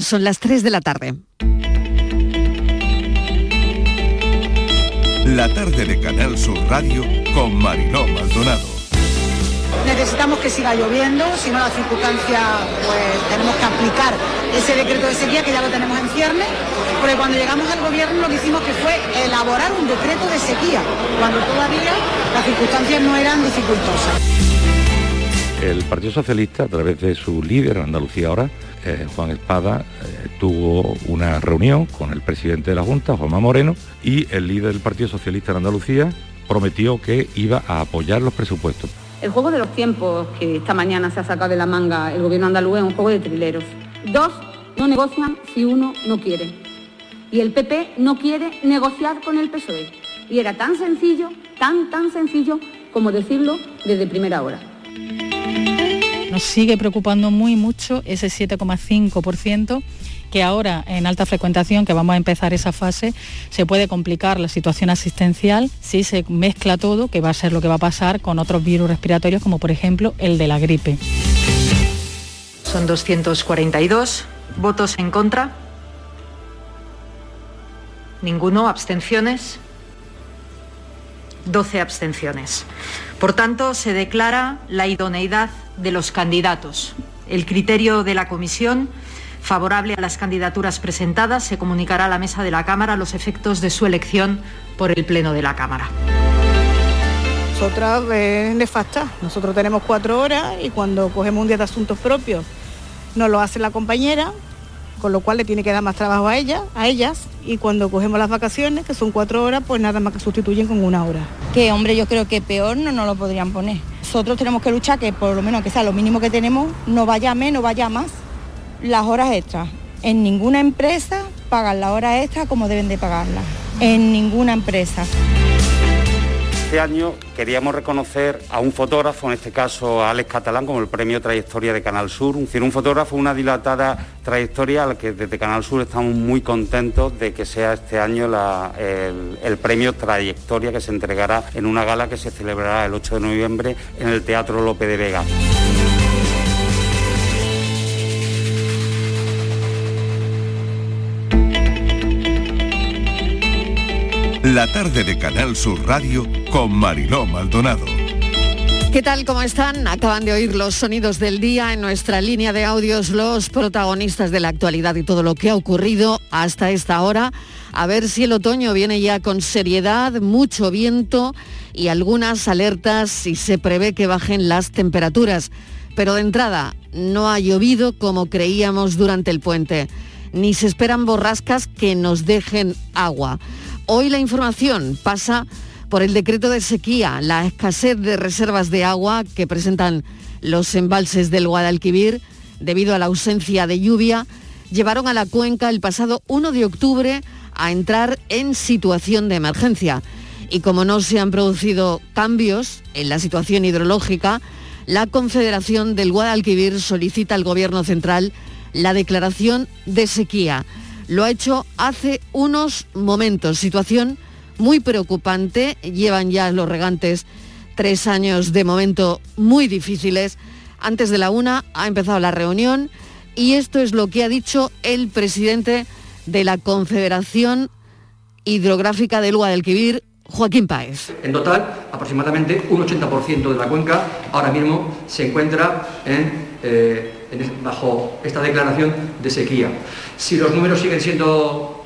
son las 3 de la tarde. La tarde de Canal Sur Radio con Mariló Maldonado. Necesitamos que siga lloviendo, si no la circunstancia, pues tenemos que aplicar ese decreto de sequía que ya lo tenemos en ciernes, porque cuando llegamos al gobierno lo que hicimos que fue elaborar un decreto de sequía, cuando todavía las circunstancias no eran dificultosas. El Partido Socialista, a través de su líder en Andalucía ahora, eh, Juan Espada eh, tuvo una reunión con el presidente de la Junta, Juanma Moreno, y el líder del Partido Socialista en Andalucía prometió que iba a apoyar los presupuestos. El juego de los tiempos que esta mañana se ha sacado de la manga el gobierno andaluz es un juego de trileros. Dos no negocian si uno no quiere. Y el PP no quiere negociar con el PSOE. Y era tan sencillo, tan, tan sencillo como decirlo desde primera hora. Nos sigue preocupando muy mucho ese 7,5% que ahora en alta frecuentación, que vamos a empezar esa fase, se puede complicar la situación asistencial si se mezcla todo, que va a ser lo que va a pasar con otros virus respiratorios, como por ejemplo el de la gripe. Son 242 votos en contra, ninguno, abstenciones, 12 abstenciones. Por tanto, se declara la idoneidad de los candidatos. El criterio de la comisión favorable a las candidaturas presentadas se comunicará a la mesa de la Cámara los efectos de su elección por el Pleno de la Cámara. Nosotras es nefasta. Nosotros tenemos cuatro horas y cuando cogemos un día de asuntos propios nos lo hace la compañera, con lo cual le tiene que dar más trabajo a ella, a ellas, y cuando cogemos las vacaciones, que son cuatro horas, pues nada más que sustituyen con una hora. Que hombre, yo creo que peor no nos lo podrían poner. Nosotros tenemos que luchar que por lo menos que sea lo mínimo que tenemos, no vaya menos, vaya más. Las horas extras. En ninguna empresa pagan las horas extras como deben de pagarlas. En ninguna empresa. Este año queríamos reconocer a un fotógrafo, en este caso a Alex Catalán, como el premio Trayectoria de Canal Sur. Un, un fotógrafo, una dilatada trayectoria a la que desde Canal Sur estamos muy contentos de que sea este año el, el, premio Trayectoria que se entregará en una gala que se celebrará el 8 de noviembre en el Teatro Lope de Vega. La tarde de Canal Sur Radio con Mariló Maldonado. ¿Qué tal? ¿Cómo están? Acaban de oír los sonidos del día en nuestra línea de audios, los protagonistas de la actualidad y todo lo que ha ocurrido hasta esta hora. A ver si el otoño viene ya con seriedad, mucho viento y algunas alertas y se prevé que bajen las temperaturas. Pero de entrada, no ha llovido como creíamos durante el puente, ni se esperan borrascas que nos dejen agua. Hoy la información pasa por el decreto de sequía, la escasez de reservas de agua que presentan los embalses del Guadalquivir debido a la ausencia de lluvia, llevaron a la cuenca el pasado 1 de octubre a entrar en situación de emergencia. Y como no se han producido cambios en la situación hidrológica, la Confederación del Guadalquivir solicita al Gobierno Central la declaración de sequía lo ha hecho hace unos momentos. Situación muy preocupante. Llevan ya los regantes tres años de momento muy difíciles. Antes de la una ha empezado la reunión y esto es lo que ha dicho el presidente de la Confederación Hidrográfica del Guadalquivir, Joaquín Páez. En total, aproximadamente un 80% de la cuenca ahora mismo se encuentra eh, bajo esta declaración de sequía. Si los números siguen siendo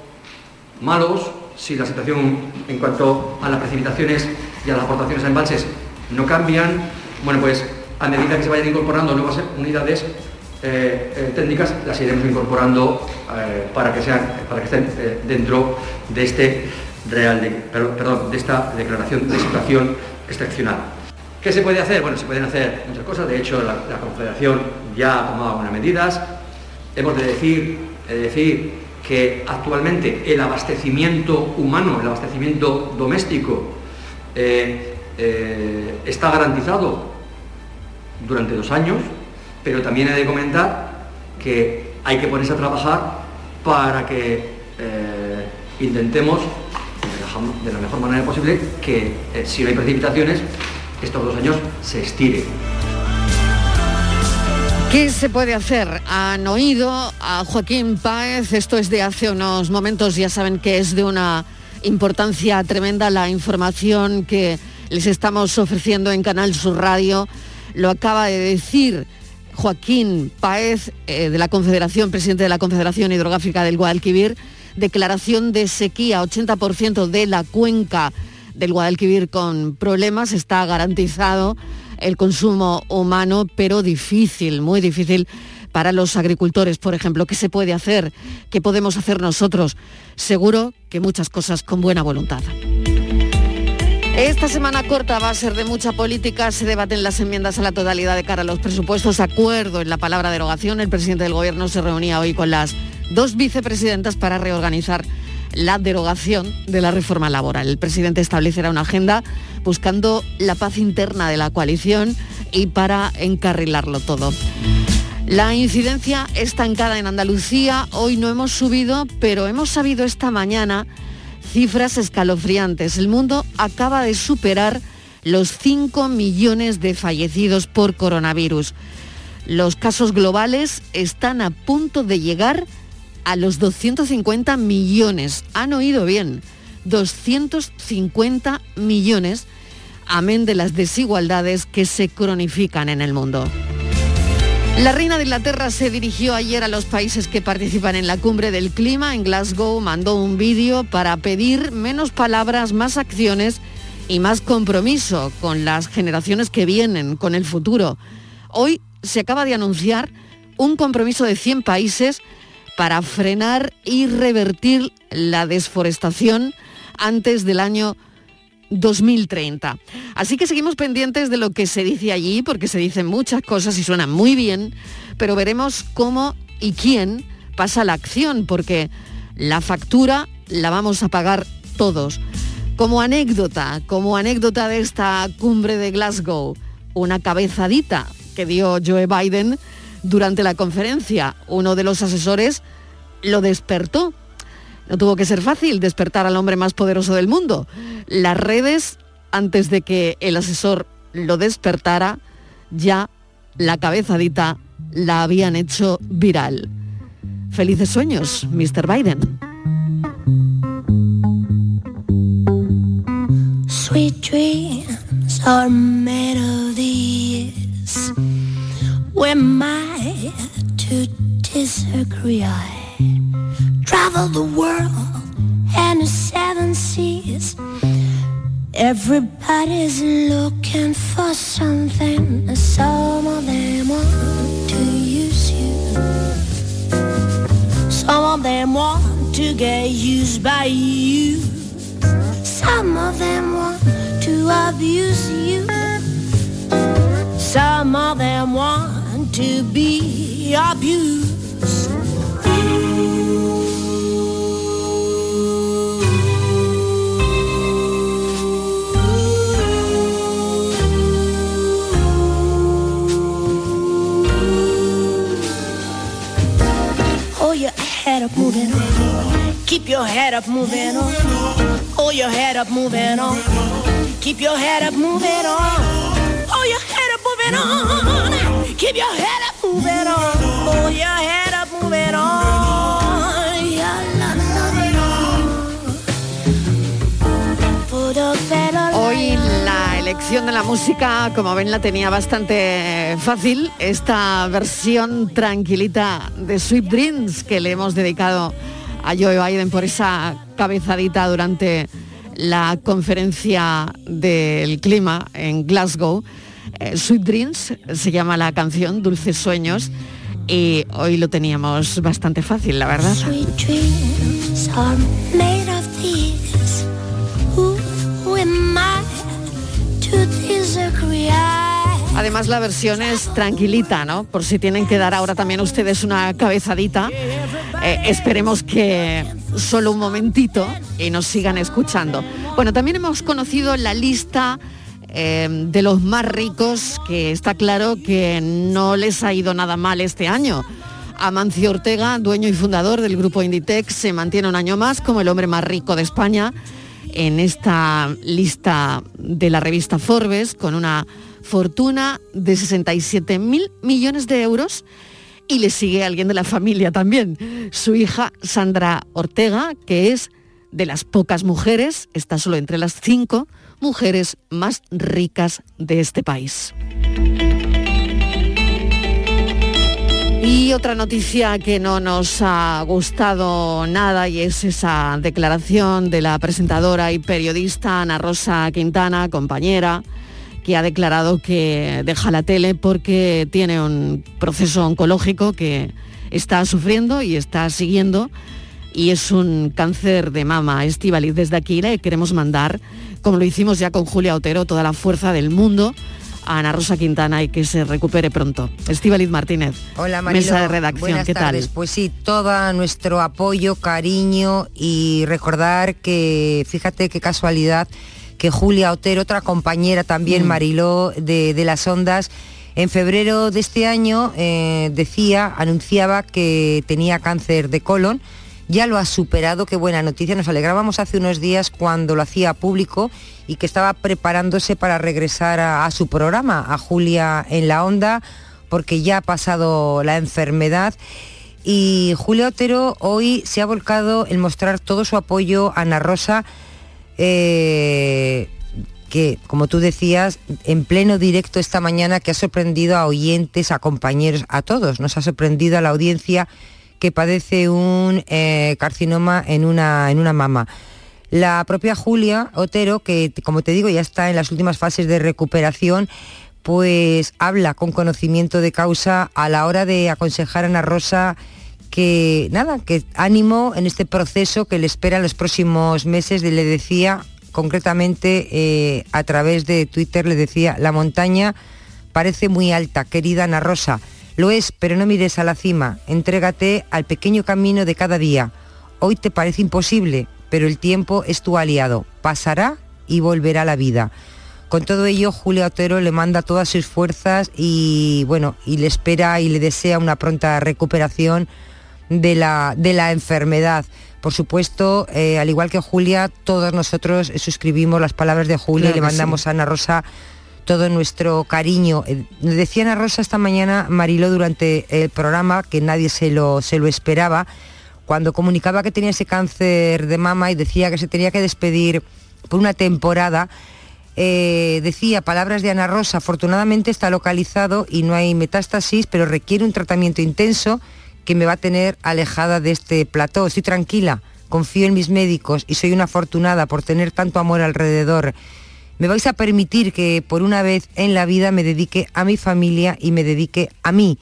malos, si la situación en cuanto a las precipitaciones y a las aportaciones a embalses no cambian, bueno, pues a medida que se vayan incorporando nuevas unidades eh, eh, técnicas, las iremos incorporando para, que sean, para que estén dentro de este real perdón, de esta declaración de situación excepcional. ¿Qué se puede hacer? Bueno, se pueden hacer muchas cosas, de hecho la, Confederación ya ha tomado algunas medidas. Hemos de decir, decir que actualmente el abastecimiento humano, el abastecimiento doméstico, eh, eh, está garantizado durante dos años, pero también he de comentar que hay que ponerse a trabajar para que eh, intentemos de la mejor manera posible que si no hay precipitaciones, estos dos años se estire. ¿Qué se puede hacer? Han oído a Joaquín Páez, esto es de hace unos momentos, ya saben que es de una importancia tremenda la información que les estamos ofreciendo en Canal Sur Radio. Lo acaba de decir Joaquín Páez, eh, de la Confederación, presidente de la Confederación Hidrográfica del Guadalquivir, declaración de sequía, 80% de la cuenca del Guadalquivir con problemas, está garantizado el consumo humano, pero difícil, muy difícil para los agricultores, por ejemplo. ¿Qué se puede hacer? ¿Qué podemos hacer nosotros? Seguro que muchas cosas con buena voluntad. Esta semana corta va a ser de mucha política. Se debaten las enmiendas a la totalidad de cara a los presupuestos. Acuerdo en la palabra derogación. El presidente del Gobierno se reunía hoy con las dos vicepresidentas para reorganizar la derogación de la reforma laboral. El presidente establecerá una agenda buscando la paz interna de la coalición y para encarrilarlo todo. La incidencia estancada en Andalucía. Hoy no hemos subido, pero hemos sabido esta mañana cifras escalofriantes. El mundo acaba de superar los 5 millones de fallecidos por coronavirus. Los casos globales están a punto de llegar los 250 millones. Han oído bien, 250 millones, amén de las desigualdades que se cronifican en el mundo. La reina de Inglaterra se dirigió ayer a los países que participan en la cumbre del clima en Glasgow, mandó un vídeo para pedir menos palabras, más acciones y más compromiso con las generaciones que vienen, con el futuro. Hoy se acaba de anunciar un compromiso de 100 países para frenar y revertir la desforestación antes del año 2030. Así que seguimos pendientes de lo que se dice allí, porque se dicen muchas cosas y suenan muy bien, pero veremos cómo y quién pasa la acción, porque la factura la vamos a pagar todos. Como anécdota, como anécdota de esta cumbre de Glasgow, una cabezadita que dio Joe Biden durante la conferencia. Uno de los asesores lo despertó no tuvo que ser fácil despertar al hombre más poderoso del mundo. Las redes, antes de que el asesor lo despertara, ya la cabezadita la habían hecho viral. Felices sueños, Mr. Biden. These. to disagree? I travel the world and the seven seas. Everybody's looking for something. Some of them want to use you. Some of them want to get used by you. Some of them want to abuse you. Some of them want to be abused. Oh your head up moving on. Keep your head up moving on. Hold your head up moving on. Keep your head up moving on. Hold your head up moving on. Keep your head up moving on. Hold your head up moving on. Yeah, la, la, la. Hoy la elección de la música, como ven, la tenía bastante fácil. Esta versión tranquilita de Sweet Dreams que le hemos dedicado a Joe Biden por esa cabezadita durante la conferencia del clima en Glasgow. Eh, Sweet Dreams se llama la canción, Dulces Sueños, y hoy lo teníamos bastante fácil, la verdad. Además la versión es tranquilita, ¿no? Por si tienen que dar ahora también ustedes una cabezadita. Eh, esperemos que solo un momentito y nos sigan escuchando. Bueno, también hemos conocido la lista eh, de los más ricos, que está claro que no les ha ido nada mal este año. Amancio Ortega, dueño y fundador del grupo Inditex, se mantiene un año más como el hombre más rico de España en esta lista de la revista Forbes con una fortuna de 67 mil millones de euros y le sigue alguien de la familia también, su hija Sandra Ortega, que es de las pocas mujeres, está solo entre las cinco mujeres más ricas de este país. Y otra noticia que no nos ha gustado nada y es esa declaración de la presentadora y periodista Ana Rosa Quintana, compañera, que ha declarado que deja la tele porque tiene un proceso oncológico que está sufriendo y está siguiendo y es un cáncer de mama. Estivaliz, desde aquí le queremos mandar, como lo hicimos ya con Julia Otero, toda la fuerza del mundo a Ana Rosa Quintana y que se recupere pronto. Estivaliz Martínez, Hola, Marilo. mesa de redacción, Buenas ¿qué tardes. tal? Pues sí, todo nuestro apoyo, cariño y recordar que, fíjate qué casualidad, que Julia Otero, otra compañera también, Mm. Mariló, de, de las ondas, en febrero de este año eh, decía, anunciaba que tenía cáncer de colon, ya lo ha superado, qué buena noticia, nos alegrábamos hace unos días cuando lo hacía público y que estaba preparándose para regresar a, su programa, a Julia en la onda, porque ya ha pasado la enfermedad. Y Julia Otero hoy se ha volcado en mostrar todo su apoyo a Ana Rosa, eh, que, como tú decías, en pleno directo esta mañana, que ha sorprendido a oyentes, a compañeros, a todos. Nos ha sorprendido a la audiencia que padece un eh, carcinoma en una, en una mama. La propia Julia Otero, que como te digo ya está en las últimas fases de recuperación, pues habla con conocimiento de causa a la hora de aconsejar a Ana Rosa que nada, que ánimo en este proceso que le espera en los próximos meses, le decía concretamente eh, a través de Twitter, le decía, la montaña parece muy alta, querida Ana Rosa, lo es, pero no mires a la cima, entrégate al pequeño camino de cada día. Hoy te parece imposible, pero el tiempo es tu aliado, pasará y volverá la vida. Con todo ello, Julia Otero le manda todas sus fuerzas y bueno, y le espera y le desea una pronta recuperación de la, de la enfermedad. Por supuesto, eh, al igual que Julia, todos nosotros suscribimos las palabras de Julia Claro y le mandamos sí. a Ana Rosa todo nuestro cariño. Eh, Decía Ana Rosa esta mañana, Mariló, durante el programa, que nadie se lo, se lo esperaba, cuando comunicaba que tenía ese cáncer de mama y decía que se tenía que despedir por una temporada, eh, decía palabras de Ana Rosa, afortunadamente está localizado y no hay metástasis, pero requiere un tratamiento intenso que me va a tener alejada de este plató. Estoy tranquila, confío en mis médicos y soy una afortunada por tener tanto amor alrededor. Me vais a permitir que por una vez en la vida me dedique a mi familia y me dedique a mí.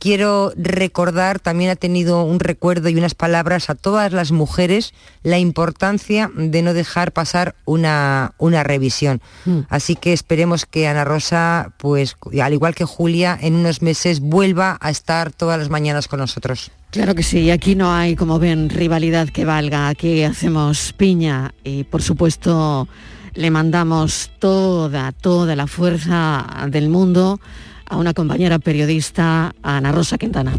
Quiero recordar, también ha tenido un recuerdo y unas palabras a todas las mujeres, la importancia de no dejar pasar una, una revisión. Mm. Así que esperemos que Ana Rosa, pues al igual que Julia, en unos meses vuelva a estar todas las mañanas con nosotros. Claro que sí, aquí no hay, como ven, rivalidad que valga, aquí hacemos piña y por supuesto le mandamos toda, toda la fuerza del mundo a una compañera periodista, Ana Rosa Quintana.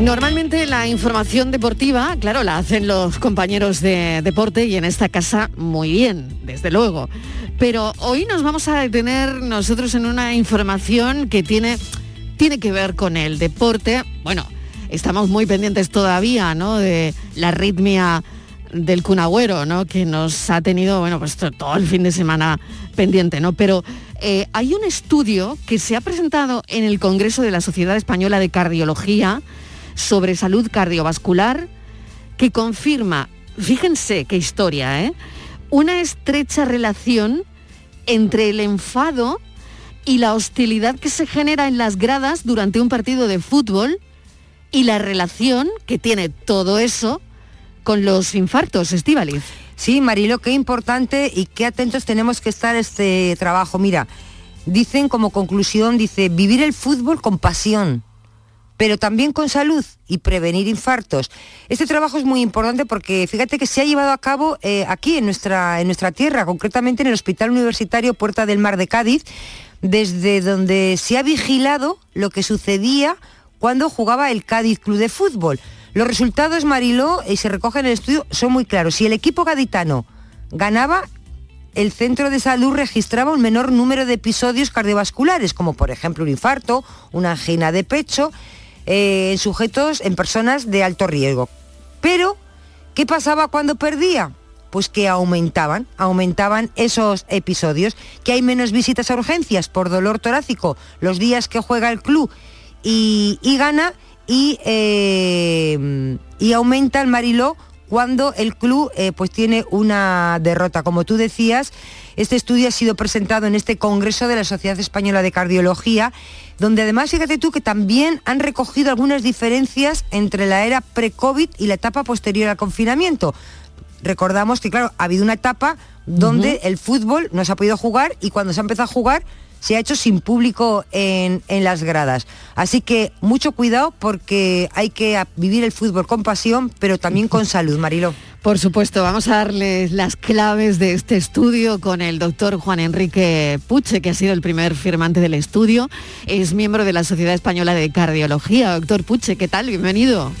Normalmente la información deportiva, claro, la hacen los compañeros de deporte y en esta casa muy bien, desde luego. Pero hoy nos vamos a detener nosotros en una información que tiene, tiene que ver con el deporte. Bueno, estamos muy pendientes todavía, ¿no? De la arritmia del Cunagüero, ¿no? Que nos ha tenido, bueno, pues to- todo el fin de semana pendiente, ¿no? Pero eh, hay un estudio que se ha presentado en el Congreso de la Sociedad Española de Cardiología sobre salud cardiovascular que confirma, fíjense qué historia, ¿eh? Una estrecha relación entre el enfado y la hostilidad que se genera en las gradas durante un partido de fútbol y la relación que tiene todo eso con los infartos, Estíbaliz. Sí, Marilo, qué importante y qué atentos tenemos que estar este trabajo. Mira, dicen como conclusión, dice, vivir el fútbol con pasión, pero también con salud y prevenir infartos. Este trabajo es muy importante porque fíjate que se ha llevado a cabo eh, aquí en nuestra, en nuestra tierra, concretamente en el Hospital Universitario Puerta del Mar de Cádiz, desde donde se ha vigilado lo que sucedía cuando jugaba el Cádiz Club de Fútbol. Los resultados, Mariló, y se recogen en el estudio, son muy claros. Si el equipo gaditano ganaba, el centro de salud registraba un menor número de episodios cardiovasculares, como por ejemplo un infarto, una angina de pecho, eh, en sujetos, en personas de alto riesgo. Pero, ¿qué pasaba cuando perdía? Pues que aumentaban, aumentaban esos episodios, que hay menos visitas a urgencias por dolor torácico los días que juega el club y, gana y, eh, y aumenta el Mariló cuando el club eh, pues tiene una derrota. Como tú decías, este estudio ha sido presentado en este Congreso de la Sociedad Española de Cardiología, donde además, fíjate tú, que también han recogido algunas diferencias entre la era pre-COVID y la etapa posterior al confinamiento. Recordamos que, claro, ha habido una etapa donde el fútbol no se ha podido jugar y cuando se ha empezado a jugar se ha hecho sin público en, las gradas. Así que mucho cuidado porque hay que vivir el fútbol con pasión, pero también con salud, Marilo. Por supuesto, vamos a darles las claves de este estudio con el doctor Juan Enrique Puche, que ha sido el primer firmante del estudio. Es miembro de la Sociedad Española de Cardiología. Doctor Puche, ¿qué tal? Bienvenido.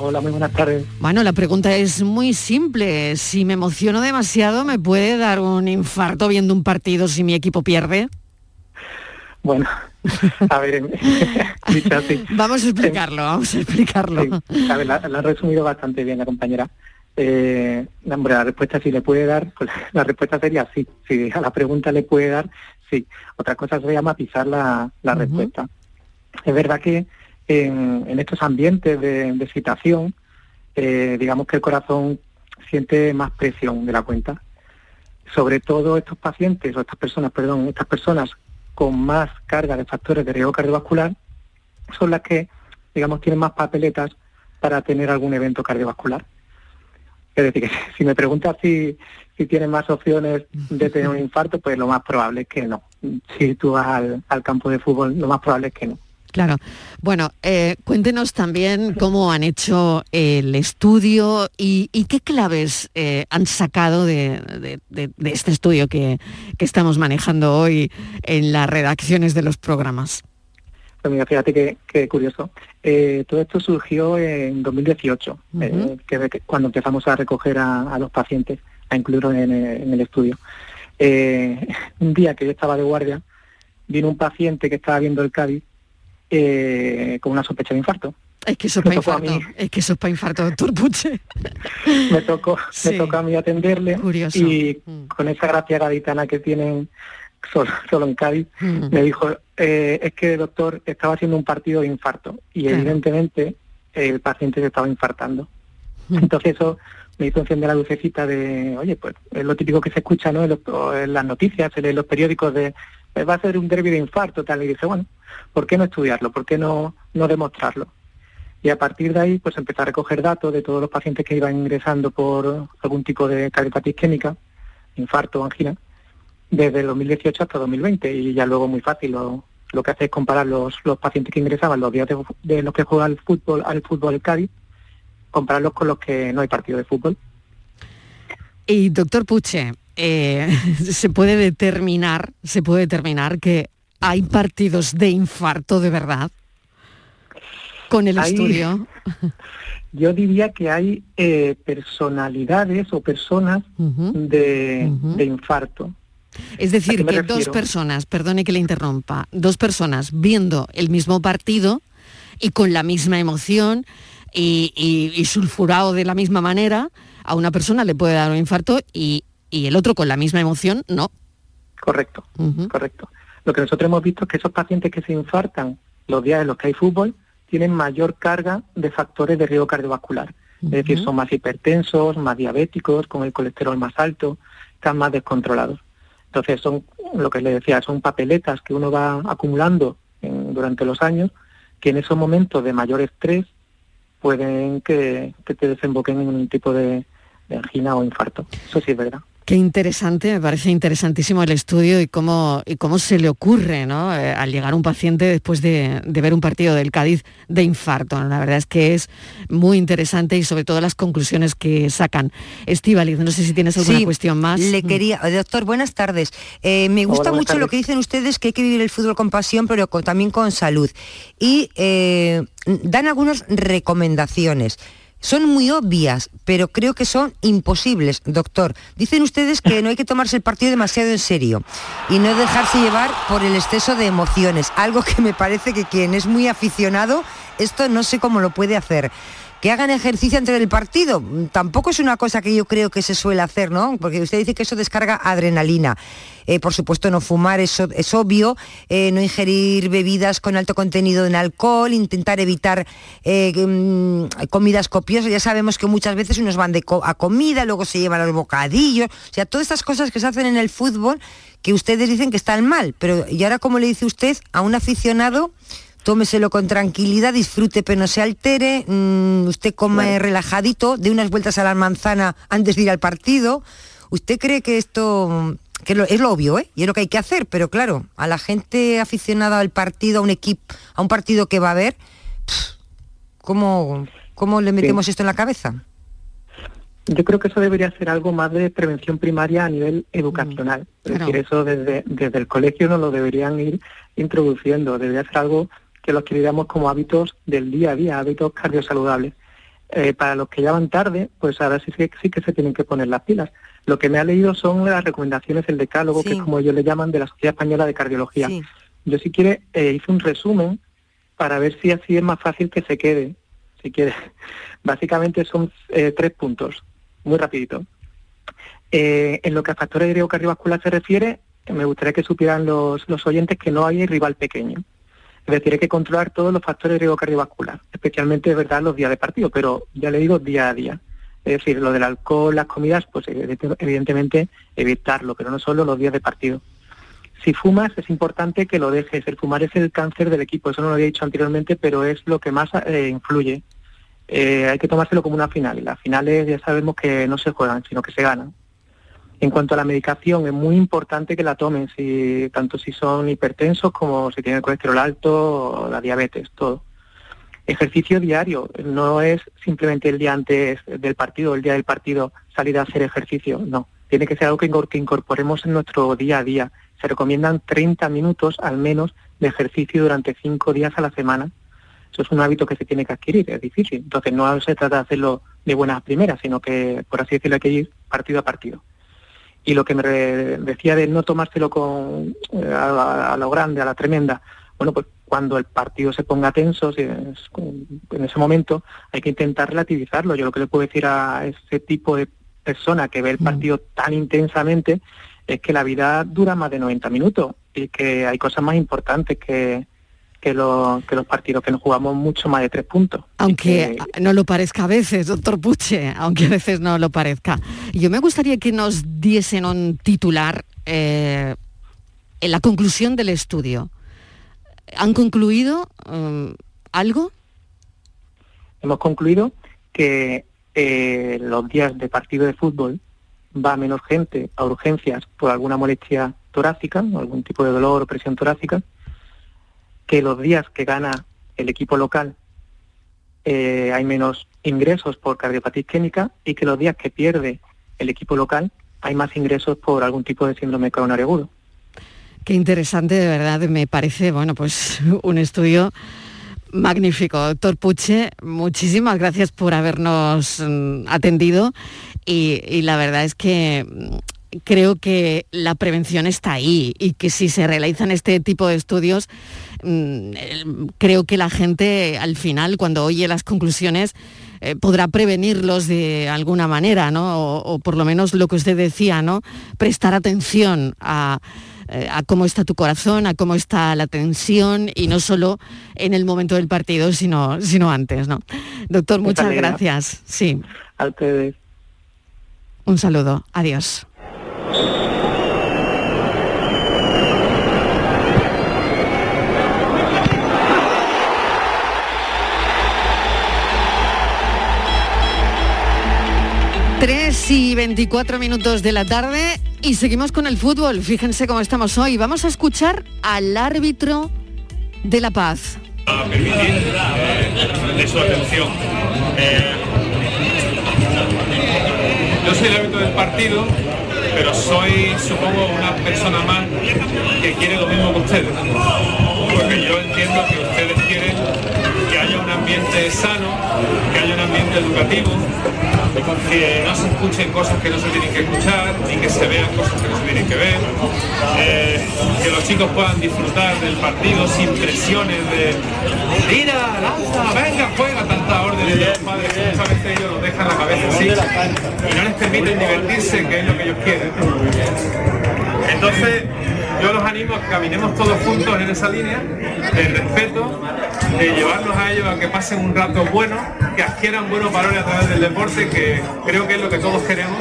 Hola, muy buenas tardes. Bueno, la pregunta es muy simple. Si me emociono demasiado, ¿me puede dar un infarto viendo un partido si mi equipo pierde? Bueno, a ver, Vamos a explicarlo, vamos a explicarlo. a ver, la, ha resumido bastante bien la compañera. Eh, hombre, la respuesta sí le puede dar, pues, la respuesta sería sí. Si a la pregunta le puede dar, sí. Otra cosa sería matizar la, respuesta. Es verdad que en, estos ambientes de, excitación, eh, digamos que el corazón siente más presión de la cuenta. Sobre todo estos pacientes, o estas personas, perdón, estas personas con más carga de factores de riesgo cardiovascular son las que, digamos, tienen más papeletas para tener algún evento cardiovascular. Es decir, que si me preguntas si, si tienen más opciones de tener un infarto, pues lo más probable es que no. Si tú vas al campo de fútbol, lo más probable es que no. Claro. Bueno, eh, cuéntenos también cómo han hecho el estudio y, qué claves eh, han sacado de, este estudio que, estamos manejando hoy en las redacciones de los programas. Pues mira, fíjate qué curioso. Eh, todo esto surgió en 2018, que, cuando empezamos a recoger a, los pacientes, a incluirlos en, en el estudio. un día que yo estaba de guardia, vino un paciente que estaba viendo el Cádiz eh, con una sospecha de infarto. Es que eso es para infarto, es que eso es para infarto, doctor Puche. me tocó, me tocó a mí atenderle y mm. con esa gracia gaditana que tienen solo, solo en Cádiz, mm. me dijo, eh, es que doctor estaba haciendo un partido de infarto y evidentemente el paciente se estaba infartando. Mm. Entonces eso me hizo encender la lucecita de, oye, pues es lo típico que se escucha ¿no? en, las noticias, en los periódicos de, va a ser un derbi de infarto, tal, y dije, bueno, ¿por qué no estudiarlo? ¿Por qué no, no demostrarlo? Y a partir de ahí, pues empecé a recoger datos de todos los pacientes que iban ingresando por algún tipo de cardiopatía isquémica, infarto o angina, desde 2018 hasta 2020. Y ya luego muy fácil, lo, lo que hace es comparar los, los pacientes que ingresaban los días de, los que juega al fútbol, al fútbol el Cádiz, compararlos con los que no hay partido de fútbol. Y doctor Puche, eh, se puede determinar, se puede determinar que hay partidos de infarto de verdad con el estudio. Yo diría que hay eh, personalidades o personas de, infarto. Es decir, que dos personas, perdone que le interrumpa, dos personas viendo el mismo partido y con la misma emoción y sulfurado de la misma manera, a una persona le puede dar un infarto y, y el otro con la misma emoción, no. Correcto, correcto. Lo que nosotros hemos visto es que esos pacientes que se infartan los días en los que hay fútbol tienen mayor carga de factores de riesgo cardiovascular. Es decir, son más hipertensos, más diabéticos, con el colesterol más alto, están más descontrolados. Entonces son, lo que le decía, son papeletas que uno va acumulando durante los años, que en esos momentos de mayor estrés pueden que, que te desemboquen en un tipo de, de angina o infarto. Eso sí es verdad. Qué interesante, me parece interesantísimo el estudio y cómo, y cómo se le ocurre ¿no? Eh, al llegar un paciente después de, ver un partido del Cádiz de infarto. La verdad es que es muy interesante y sobre todo las conclusiones que sacan. Estivaliz, no sé si tienes alguna cuestión más. Le quería, doctor, buenas tardes. Eh, me gusta mucho lo que dicen ustedes, que hay que vivir el fútbol con pasión, pero también con salud. Y eh, dan algunas recomendaciones son muy obvias, pero creo que son imposibles, doctor. Dicen ustedes que no hay que tomarse el partido demasiado en serio y no dejarse llevar por el exceso de emociones, algo que me parece que quien es muy aficionado, esto no sé cómo lo puede hacer que hagan ejercicio antes del partido. Tampoco es una cosa que yo creo que se suele hacer, ¿no? Porque usted dice que eso descarga adrenalina. Eh, por supuesto, no fumar, eso es obvio, eh, no ingerir bebidas con alto contenido en alcohol, intentar evitar eh, mm, comidas copiosas. Ya sabemos que muchas veces unos van de a comida, luego se llevan los bocadillos. O sea, todas estas cosas que se hacen en el fútbol que ustedes dicen que están mal. Pero, ¿y ahora cómo le dice usted a un aficionado? Tómeselo con tranquilidad, disfrute pero no se altere, mm, usted come relajadito, de unas vueltas a la manzana antes de ir al partido. ¿Usted cree que esto que es lo obvio, ¿eh? Y es lo que hay que hacer, pero claro, a la gente aficionada al partido, a un equipo, a un partido que va a haber, ¿cómo, cómo le metemos esto en la cabeza? Yo creo que eso debería ser algo más de prevención primaria a nivel educacional. Es decir, eso desde, desde el colegio no lo deberían ir introduciendo. Debería ser algo que lo adquiriéramos como hábitos del día a día, hábitos cardiosaludables. Eh, para los que ya van tarde, pues ahora sí, sí, que se tienen que poner las pilas. Lo que me ha leído son las recomendaciones del decálogo, que es como ellos le llaman, de la Sociedad Española de Cardiología. Yo si quiere eh, hice un resumen para ver si así es más fácil que se quede, si quiere. Básicamente son eh, tres puntos, muy rapidito. en lo que a factores de cardiovascular se refiere, me gustaría que supieran los, los oyentes que no hay rival pequeño. Es decir, hay que controlar todos los factores de riesgo cardiovascular, especialmente, verdad, los días de partido, pero ya le digo día a día. Es decir, lo del alcohol, las comidas, pues evidentemente evitarlo, pero no solo los días de partido. Si fumas, es importante que lo dejes. El fumar es el cáncer del equipo, eso no lo había dicho anteriormente, pero es lo que más eh, influye. Eh, hay que tomárselo como una final. Y las finales ya sabemos que no se juegan, sino que se ganan. En cuanto a la medicación, es muy importante que la tomen, tanto si son hipertensos como si tienen colesterol alto la diabetes, todo. Ejercicio diario, no es simplemente el día antes del partido, el día del partido salir a hacer ejercicio, no. Tiene que ser algo que incorporemos en nuestro día a día. Se recomiendan 30 minutos al menos de ejercicio durante 5 días a la semana. Eso es un hábito que se tiene que adquirir, es difícil. Entonces no se trata de hacerlo de buenas primeras, sino que, por así decirlo, hay que ir partido a partido. Y lo que me decía de no tomárselo con, eh, a, lo grande, a la tremenda, bueno, pues cuando el partido se ponga tenso, en ese momento hay que intentar relativizarlo. Yo lo que le puedo decir a ese tipo de persona que ve el mm. partido tan intensamente es que la vida dura más de 90 minutos y que hay cosas más importantes que, que, los partidos, que nos jugamos mucho más de tres puntos. Aunque no lo parezca a veces, doctor Puche, aunque a veces no lo parezca. Yo me gustaría que nos diesen un titular eh, en la conclusión del estudio. ¿Han concluido um, algo? Hemos concluido que eh, los días de partido de fútbol va menos gente a urgencias por alguna molestia torácica, algún tipo de dolor o presión torácica, que los días que gana el equipo local eh, hay menos ingresos por cardiopatía isquémica y que los días que pierde el equipo local hay más ingresos por algún tipo de síndrome coronario agudo. Qué interesante, de verdad, me parece, bueno, pues un estudio magnífico. Doctor Puche, muchísimas gracias por habernos mm, atendido y la verdad es que mm, creo que la prevención está ahí y que si se realizan este tipo de estudios creo que la gente al final, cuando oye las conclusiones, eh, podrá prevenirlos de alguna manera, ¿no? O, por lo menos lo que usted decía, ¿no? Prestar atención eh, a, cómo está tu corazón, a cómo está la tensión y no solo en el momento del partido, sino, sino antes, ¿no? Doctor, muchas gracias. Sí. Un saludo. Adiós. 3 y 24 minutos de la tarde y seguimos con el fútbol. Fíjense cómo estamos hoy. Vamos a escuchar al árbitro de La Paz. de su atención. Eh, yo soy el árbitro del partido, pero soy, supongo, una persona más que quiere lo mismo que ustedes. Porque yo entiendo que ustedes ambiente sano, que haya un ambiente educativo, que no se escuchen cosas que no se tienen que escuchar, ni que se vean cosas que no se tienen que ver, eh, que los chicos puedan disfrutar del partido sin presiones de tira, lanza, venga, juega, tanta orden de los padres que muchas veces ellos los dejan la cabeza así y no les permiten divertirse, que es lo que ellos quieren. Entonces, yo los animo a que caminemos todos juntos en esa línea de respeto, de llevarnos a ellos a que pasen un rato bueno, que adquieran buenos valores a través del deporte, que creo que es lo que todos queremos,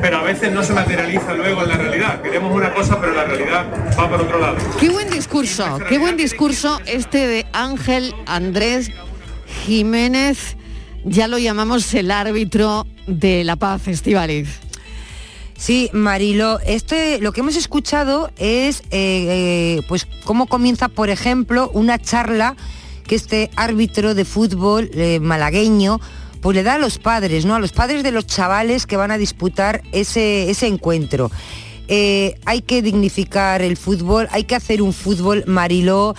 pero a veces no se materializa luego en la realidad. Queremos una cosa, pero la realidad va por otro lado. Qué buen discurso, qué buen discurso este de Ángel Andrés Jiménez, ya lo llamamos el árbitro de la paz, Estivaliz. Sí, Marilo, este, lo que hemos escuchado es eh, eh, pues cómo comienza, por ejemplo, una charla que este árbitro de fútbol eh, malagueño pues le da a los padres, ¿no? A los padres de los chavales que van a disputar ese, ese encuentro. hay que dignificar el fútbol, hay que hacer un fútbol mariló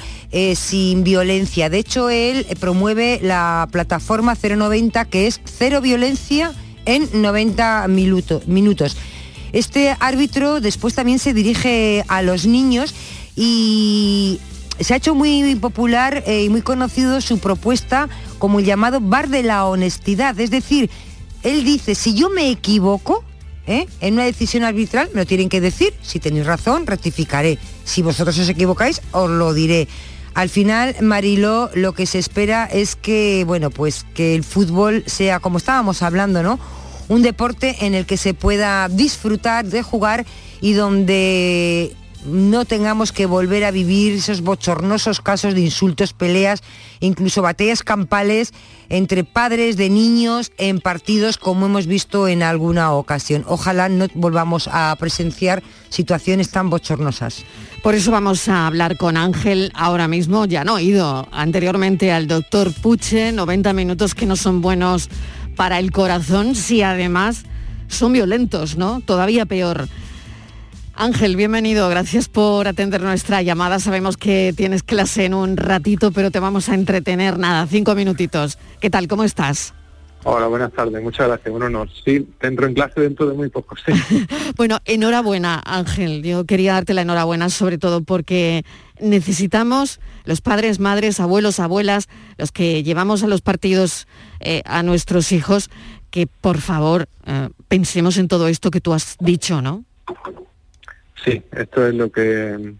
sin violencia. De hecho, él promueve la plataforma 090 que es cero violencia en 90 minutos. Este árbitro después también se dirige a los niños y se ha hecho muy popular eh, y muy conocido su propuesta como el llamado bar de la honestidad. Es decir, él dice, si yo me equivoco, ¿eh? en una decisión arbitral me lo tienen que decir. Si tenéis razón, rectificaré. Si vosotros os equivocáis, os lo diré. Al final, Mariló, lo que se espera es que, bueno, pues que el fútbol sea, como estábamos hablando, ¿no? Un deporte en el que se pueda disfrutar de jugar y donde no tengamos que volver a vivir esos bochornosos casos de insultos, peleas, incluso batallas campales entre padres de niños en partidos como hemos visto en alguna ocasión. Ojalá no volvamos a presenciar situaciones tan bochornosas. Por eso vamos a hablar con Ángel ahora mismo. Ya no he ido anteriormente al doctor Puche, 90 minutos que no son buenos para el corazón si además son violentos, ¿no? Todavía peor. Ángel, bienvenido, gracias por atender nuestra llamada. Sabemos que tienes clase en un ratito, pero te vamos a entretener, nada, cinco minutitos. ¿Qué tal? ¿Cómo estás? Hola, buenas tardes, muchas gracias. Bueno, no, sí, entro en clase dentro de muy poco, sí. bueno, enhorabuena, Ángel. Yo quería darte la enhorabuena sobre todo porque necesitamos, los padres, madres, abuelos, abuelas, los que llevamos a los partidos eh, a nuestros hijos, que por favor eh, pensemos en todo esto que tú has dicho, ¿no? Sí, esto es lo que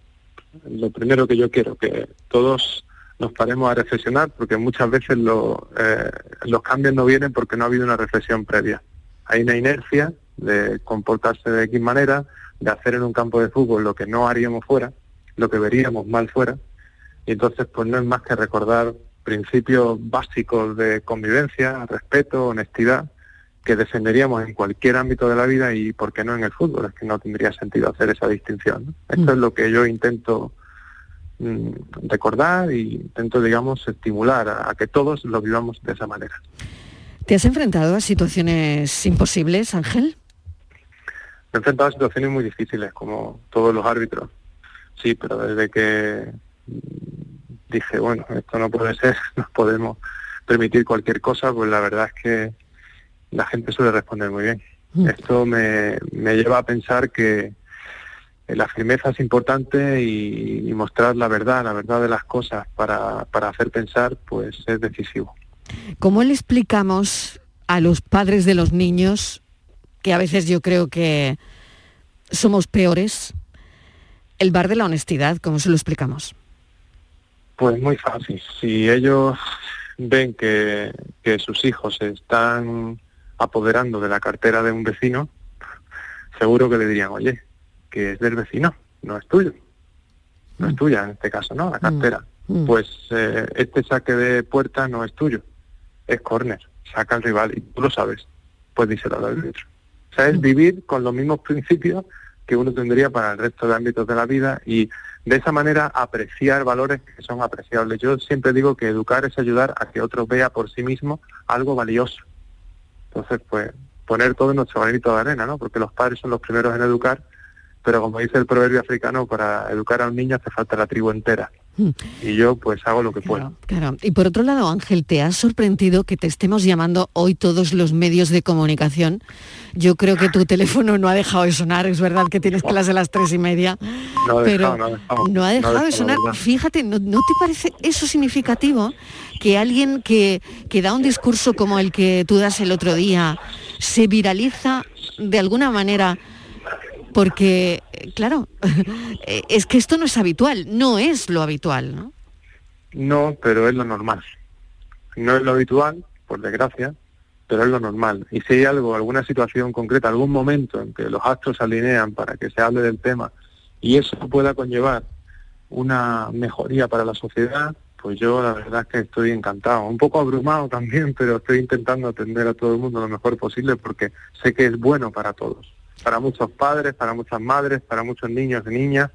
lo primero que yo quiero, que todos nos paremos a reflexionar, porque muchas veces eh, los cambios no vienen porque no ha habido una reflexión previa. Hay una inercia de comportarse de X manera, de hacer en un campo de fútbol lo que no haríamos fuera, lo que veríamos mal fuera, y entonces pues no es más que recordar principios básicos de convivencia, respeto, honestidad, que defenderíamos en cualquier ámbito de la vida y por qué no en el fútbol, es que no tendría sentido hacer esa distinción. Esto mm. es lo que yo intento mm, recordar y intento, digamos, estimular a, que todos lo vivamos de esa manera. ¿Te has enfrentado a situaciones imposibles, Ángel? Me he enfrentado a situaciones muy difíciles, como todos los árbitros sí, pero desde que dije, bueno, esto no puede ser, no podemos permitir cualquier cosa, pues la verdad es que la gente suele responder muy bien. Mm. Esto me, lleva a pensar que la firmeza es importante y, mostrar la verdad, la verdad de las cosas para, para hacer pensar, pues es decisivo. ¿Cómo le explicamos a los padres de los niños, que a veces yo creo que somos peores, el bar de la honestidad, ¿cómo se lo explicamos? Pues muy fácil. Si ellos ven que, sus hijos se están apoderando de la cartera de un vecino, seguro que le dirían, oye, que es del vecino, no es tuyo. No es mm. tuya en este caso, ¿no? La mm. cartera. Mm. Pues eh, este saque de puerta no es tuyo, es córner, saca al rival y tú lo sabes, pues díselo al árbitro. O sea, es vivir con los mismos principios que uno tendría para el resto de ámbitos de la vida y de esa manera apreciar valores que son apreciables. Yo siempre digo que educar es ayudar a que otro vea por sí mismo algo valioso. Entonces, pues poner todo en nuestro granito de arena, ¿no? Porque los padres son los primeros en educar, pero como dice el proverbio africano, para educar a un niño hace falta la tribu entera. Y yo pues hago lo que puedo. Claro. Y por otro lado, Ángel, ¿te ha sorprendido que te estemos llamando hoy todos los medios de comunicación? Yo creo que tu teléfono no ha dejado de sonar, es verdad que tienes clase a las tres y media, pero no ha dejado, de sonar. Fíjate, ¿no, te parece eso significativo? Que alguien que, que da un discurso como el que tú das el otro día se viraliza de alguna manera porque, claro, es que esto no es habitual, no es lo habitual, ¿no? No, pero es lo normal. No es lo habitual, por desgracia, pero es lo normal. Y si hay algo, alguna situación concreta, algún momento en que los astros se alinean para que se hable del tema y eso pueda conllevar una mejoría para la sociedad, pues yo la verdad es que estoy encantado, un poco abrumado también, pero estoy intentando atender a todo el mundo lo mejor posible porque sé que es bueno para todos para muchos padres, para muchas madres, para muchos niños y niñas,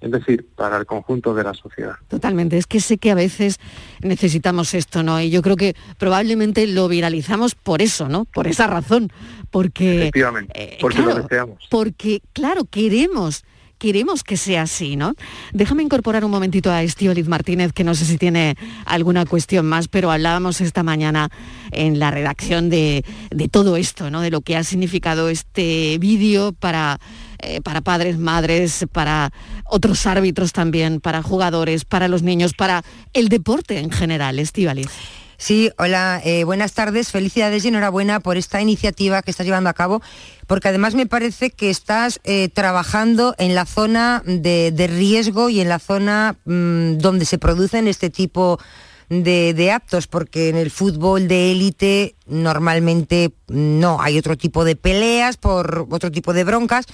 es decir, para el conjunto de la sociedad. Totalmente, es que sé que a veces necesitamos esto, ¿no? Y yo creo que probablemente lo viralizamos por eso, ¿no? Por esa razón, porque... Efectivamente, eh, porque lo deseamos. Porque, claro, queremos queremos que sea así, ¿no? Déjame incorporar un momentito a Estíbaliz Martínez, que no sé si tiene alguna cuestión más, pero hablábamos esta mañana en la redacción de, todo esto, ¿no? De lo que ha significado este vídeo para eh, para padres, madres, para otros árbitros también, para jugadores, para los niños, para el deporte en general, Estíbaliz. Sí, hola, eh, buenas tardes, felicidades y enhorabuena por esta iniciativa que estás llevando a cabo, porque además me parece que estás eh, trabajando en la zona de, riesgo y en la zona mm, donde se producen este tipo de, actos, porque en el fútbol de élite normalmente no, hay otro tipo de peleas, por otro tipo de broncas,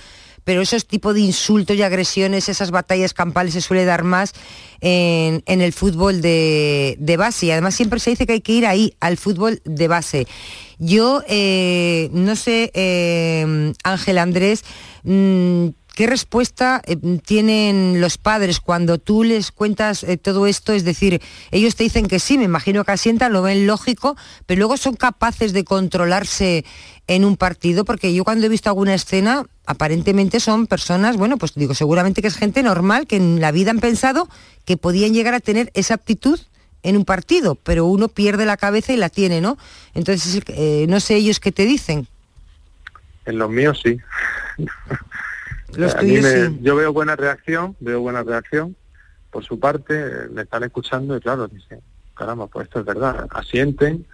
pero esos tipos de insultos y agresiones, esas batallas campales se suele dar más en, el fútbol de, base. Y además siempre se dice que hay que ir ahí, al fútbol de base. Yo eh, no sé, eh, Ángel Andrés, mm, ¿Qué respuesta eh, tienen los padres cuando tú les cuentas todo esto? Es decir, ellos te dicen que sí, me imagino que asientan, lo ven lógico, pero luego son capaces de controlarse en un partido, porque yo cuando he visto alguna escena, aparentemente son personas, bueno, pues digo, seguramente que es gente normal, que en la vida han pensado que podían llegar a tener esa aptitud en un partido, pero uno pierde la cabeza y la tiene, ¿no? Entonces, eh, no sé ellos qué te dicen. En los míos sí. Yo veo buena reacción, veo buena reacción. Por su parte, me están escuchando y claro, dicen, caramba, pues esto es verdad. Asienten,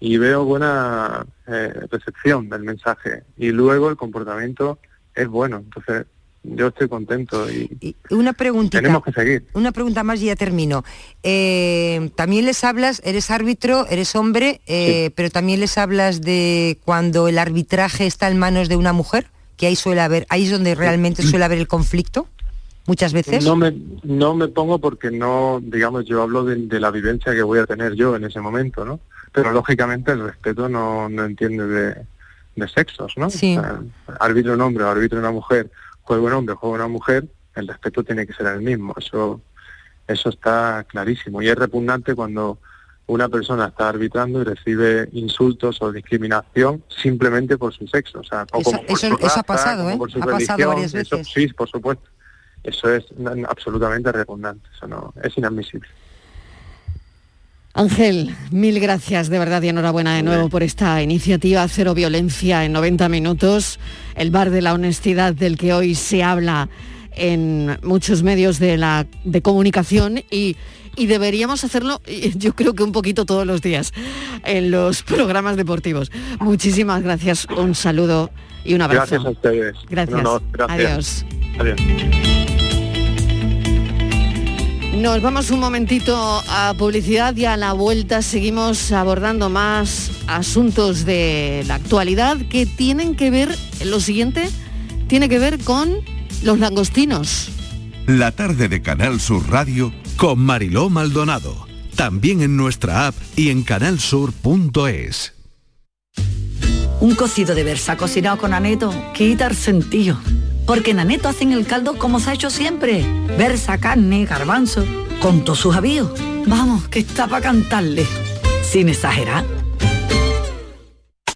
y veo buena eh, recepción del mensaje. Y luego el comportamiento es bueno. Entonces yo estoy contento y, una pregunta tenemos que seguir. una pregunta más y ya termino. Eh, también les hablas eres árbitro eres hombre eh, pero también les hablas de cuando el arbitraje está en manos de una mujer que ahí suele haber ahí es donde realmente suele haber el conflicto muchas veces no me no me pongo porque no digamos yo hablo de, de la vivencia que voy a tener yo en ese momento no pero lógicamente el respeto no, no entiende de, sexos, ¿no? Sí. árbitro un hombre o árbitro una mujer, juego un hombre, juego una mujer, el respeto tiene que ser el mismo, eso, eso está clarísimo. Y es repugnante cuando una persona está arbitrando y recibe insultos o discriminación simplemente por su sexo. O sea, eso, ha pasado, ¿eh? ha pasado varias veces. sí, por supuesto. Eso es absolutamente repugnante, eso no es inadmisible. Ángel, mil gracias de verdad y enhorabuena de nuevo por esta iniciativa Cero Violencia en 90 Minutos, el bar de la honestidad del que hoy se habla en muchos medios de, la, de comunicación y, deberíamos hacerlo yo creo que un poquito todos los días en los programas deportivos. Muchísimas gracias, un saludo y un abrazo. Gracias a ustedes. Gracias. Adiós. Adiós. Nos vamos un momentito a publicidad y a la vuelta seguimos abordando más asuntos de la actualidad que tienen que ver, lo siguiente, tiene que ver con los langostinos. La tarde de Canal Sur Radio con Mariló Maldonado. También en nuestra app y en canalsur.es. Un cocido de versa cocinado con aneto quita el sentido porque en Aneto hacen el caldo como se ha hecho siempre. Versa, carne, garbanzo, con todos sus avíos. Vamos, que está para cantarle. Sin exagerar.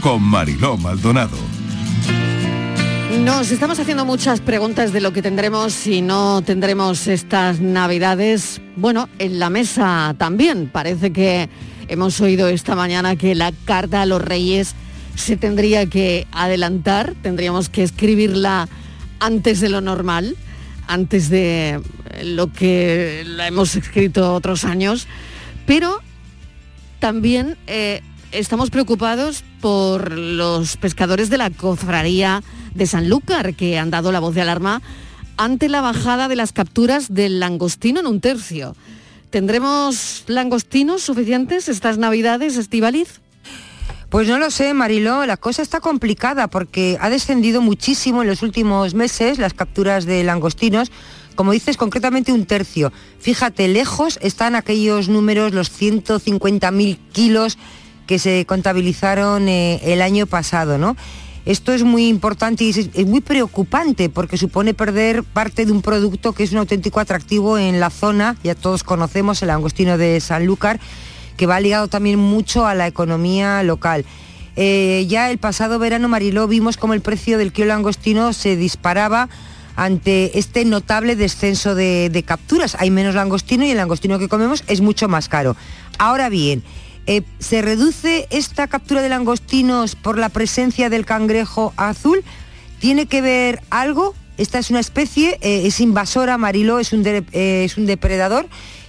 con Mariló Maldonado. Nos estamos haciendo muchas preguntas de lo que tendremos si no tendremos estas navidades. Bueno, en la mesa también. Parece que hemos oído esta mañana que la carta a los reyes se tendría que adelantar, tendríamos que escribirla antes de lo normal, antes de lo que la hemos escrito otros años. Pero también eh, estamos preocupados por los pescadores de la cofradía de Sanlúcar, que han dado la voz de alarma ante la bajada de las capturas del langostino en un tercio. ¿Tendremos langostinos suficientes estas navidades, Estivaliz? Pues no lo sé, Mariló, la cosa está complicada porque ha descendido muchísimo en los últimos meses las capturas de langostinos como dices, concretamente un tercio. Fíjate, lejos están aquellos números, los 150.000 kilos que se contabilizaron eh, el año pasado, ¿no? Esto es muy importante y es, muy preocupante porque supone perder parte de un producto que es un auténtico atractivo en la zona, ya todos conocemos el angostino de Sanlúcar, que va ligado también mucho a la economía local. Eh, ya el pasado verano, Mariló, vimos como el precio del kilo langostino se disparaba ante este notable descenso de, capturas. Hay menos langostino y el langostino que comemos es mucho más caro. Ahora bien, eh, ¿se reduce esta captura de langostinos por la presencia del cangrejo azul? ¿Tiene que ver algo? Esta es una especie, eh, es invasora, Mariló, es un, eh, es un depredador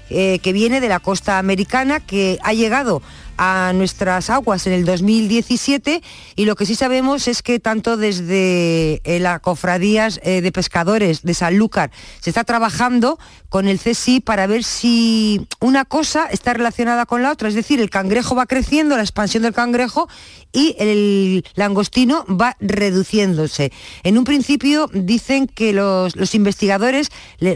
que viene de la costa americana, que ha llegado a nuestras aguas en el 2017 y lo que sí sabemos es que tanto desde eh, la cofradías de pescadores de Sanlúcar se está trabajando con el CSI para ver si una cosa está relacionada con la otra, es decir, el cangrejo va creciendo, la expansión del cangrejo y el langostino va reduciéndose. En un principio dicen que los, investigadores,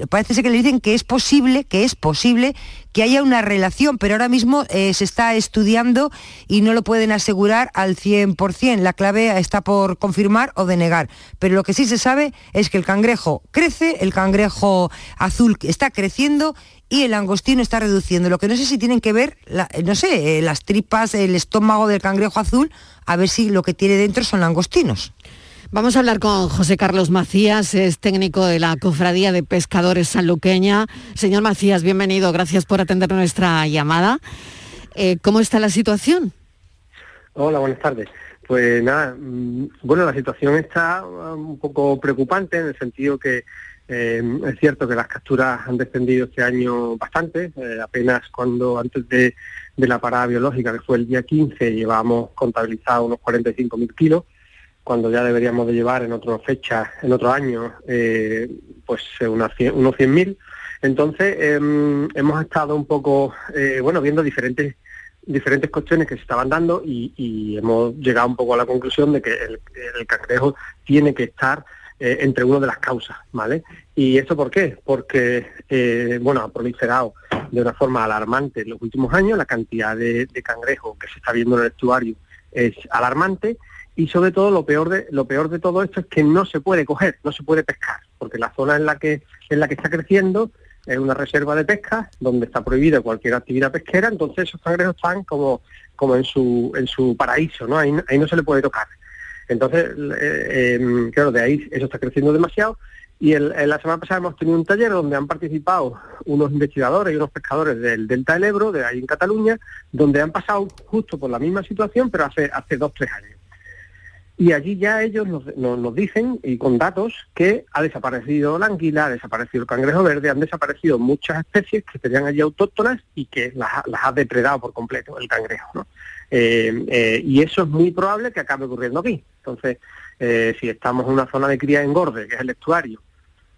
parece ser que le dicen que es posible, que es posible que haya una relación, pero ahora mismo eh, se está estudiando y no lo pueden asegurar al 100%. La clave está por confirmar o denegar. Pero lo que sí se sabe es que el cangrejo crece, el cangrejo azul está creciendo y el langostino está reduciendo. Lo que no sé si tienen que ver, no sé, eh, las tripas, el estómago del cangrejo azul, a ver si lo que tiene dentro son langostinos. Vamos a hablar con José Carlos Macías, es técnico de la Cofradía de Pescadores Sanluqueña. Señor Macías, bienvenido, gracias por atender nuestra llamada. Eh, ¿Cómo está la situación? Hola, buenas tardes. Pues nada, mm, bueno, la situación está um, un poco preocupante en el sentido que eh, es cierto que las capturas han descendido este año bastante, eh, apenas cuando antes de, de, la parada biológica, que fue el día 15, llevábamos contabilizado unos 45.000 kilos cuando ya deberíamos de llevar en otra fecha, en otro año, eh, pues eh, unos 100.000. Entonces em, hemos estado un poco, eh, bueno, viendo diferentes diferentes cuestiones que se estaban dando y, hemos llegado un poco a la conclusión de que el, el cangrejo tiene que estar entre una de las causas, ¿vale? ¿Y eso por qué? Porque, bueno, ha proliferado de una forma alarmante en los últimos años, la cantidad de, de cangrejo que se está viendo en el estuario es alarmante y sobre todo lo peor de lo peor de todo esto es que no se puede coger, no se puede pescar, porque la zona en la que en la que está creciendo es una reserva de pesca donde está prohibida cualquier actividad pesquera, entonces esos cangrejos están como como en su en su paraíso, ¿no? Ahí, no se le puede tocar. Entonces, eh, em, claro, de ahí eso está creciendo demasiado. Y el, la semana pasada hemos tenido un taller donde han participado unos investigadores y unos pescadores del Delta del Ebro, de ahí en Cataluña, donde han pasado justo por la misma situación, pero hace, hace dos, tres años. y allí ya ellos nos, dicen, y con datos, que ha desaparecido la anguila, ha desaparecido el cangrejo verde, han desaparecido muchas especies que tenían allí autóctonas y que las, ha depredado por completo el cangrejo. ¿no? Eh, eh, y eso es muy probable que acabe ocurriendo aquí. Entonces, eh, si estamos en una zona de cría engorde, que es el estuario,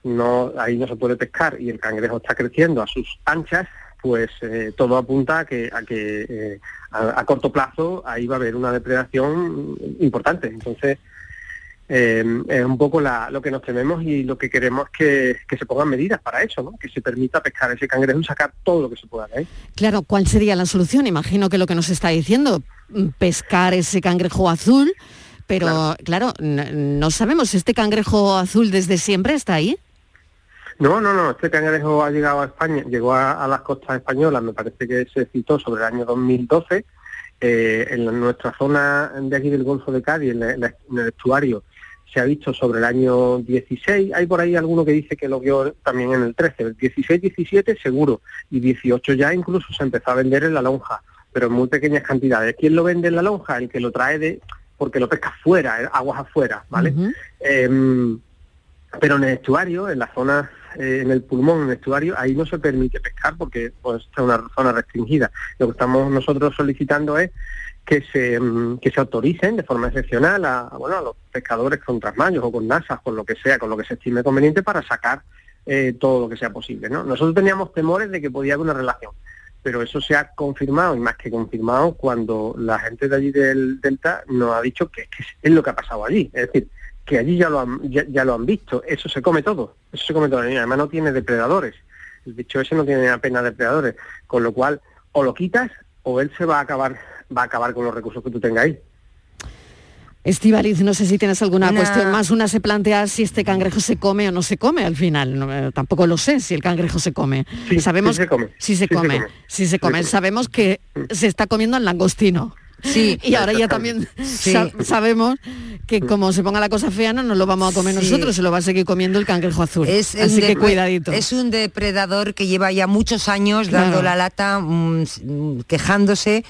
no, ahí no se puede pescar y el cangrejo está creciendo a sus anchas, pues todo apunta a que, a, que a, corto plazo ahí va a haber una depredación importante. Entonces, es un poco lo que nos tememos y lo que queremos es que, se pongan medidas para eso, ¿no? que se permita pescar ese cangrejo y sacar todo lo que se pueda ahí. Claro, ¿cuál sería la solución? Imagino que lo que nos está diciendo, pescar ese cangrejo azul, pero claro, no sabemos, ¿este cangrejo azul desde siempre está ahí? No, no, no, este cangrejo ha llegado a España, llegó a, las costas españolas, me parece que se citó sobre el año 2012, eh, en nuestra zona de aquí del Golfo de Cádiz, en, el estuario, se ha visto sobre el año 16, hay por ahí alguno que dice que lo vio también en el 13, el 16, 17 seguro, y 18 ya incluso se empezó a vender en la lonja, pero en muy pequeñas cantidades. ¿Quién lo vende en la lonja? El que lo trae de, porque lo pesca fuera, eh, aguas afuera, ¿vale? Em, pero en el estuario, en la zona eh, en el pulmón, en el estuario, ahí no se permite pescar porque pues, es una zona restringida. Lo que estamos nosotros solicitando es que se, mm, que se autoricen de forma excepcional a, bueno, a los pescadores con trasmayos o con nasas, con lo que sea, con lo que se estime conveniente para sacar eh, todo lo que sea posible. ¿no? Nosotros teníamos temores de que podía haber una relación, pero eso se ha confirmado y más que confirmado cuando la gente de allí del Delta nos ha dicho que, que es lo que ha pasado allí. Es decir, que allí ya lo han, ya, lo han visto, eso se come todo, eso se come todo, además no tiene depredadores, el bicho ese no tiene apenas depredadores, con lo cual o lo quitas o él se va a acabar, va a acabar con los recursos que tú tengas ahí. Estivaliz, no sé si tienes alguna cuestión más. Una se plantea si este cangrejo se come o no se come al final. Eh, tampoco lo sé si el cangrejo se come. Sabemos sí se come. Si se, come, Si se come. Sabemos que se está comiendo al langostino. Sí. Y ahora ya también sabemos que como se ponga la cosa fea no nos lo vamos a comer nosotros, se lo va a seguir comiendo el cangrejo azul. Es Así que cuidadito. Es un depredador que lleva ya muchos años dando la lata, mm, quejándose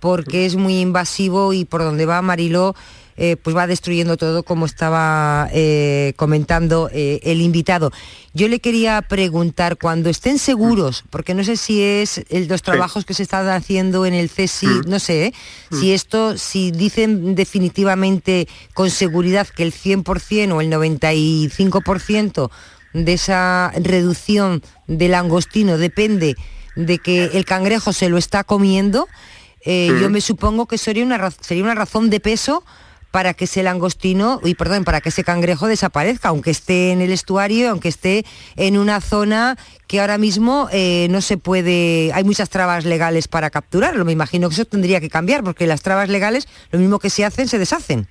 porque es muy invasivo y por donde va Mariló eh, pues va destruyendo todo como estaba eh, comentando eh, el invitado. Yo le quería preguntar, cuando estén seguros, porque no sé si es los trabajos que se están haciendo en el CESI, mm. no sé, mm. si esto, si dicen definitivamente con seguridad que el 100% o el 95% de esa reducción del langostino depende de que el cangrejo se lo está comiendo, yo mm. me supongo que sería una, sería una razón de peso para que ese langostino, y perdón, para que ese cangrejo desaparezca, aunque esté en el estuario, aunque esté en una zona que ahora mismo eh, no se puede, hay muchas trabas legales para capturarlo. Me imagino que eso tendría que cambiar, porque las trabas legales, lo mismo que se hacen, se deshacen.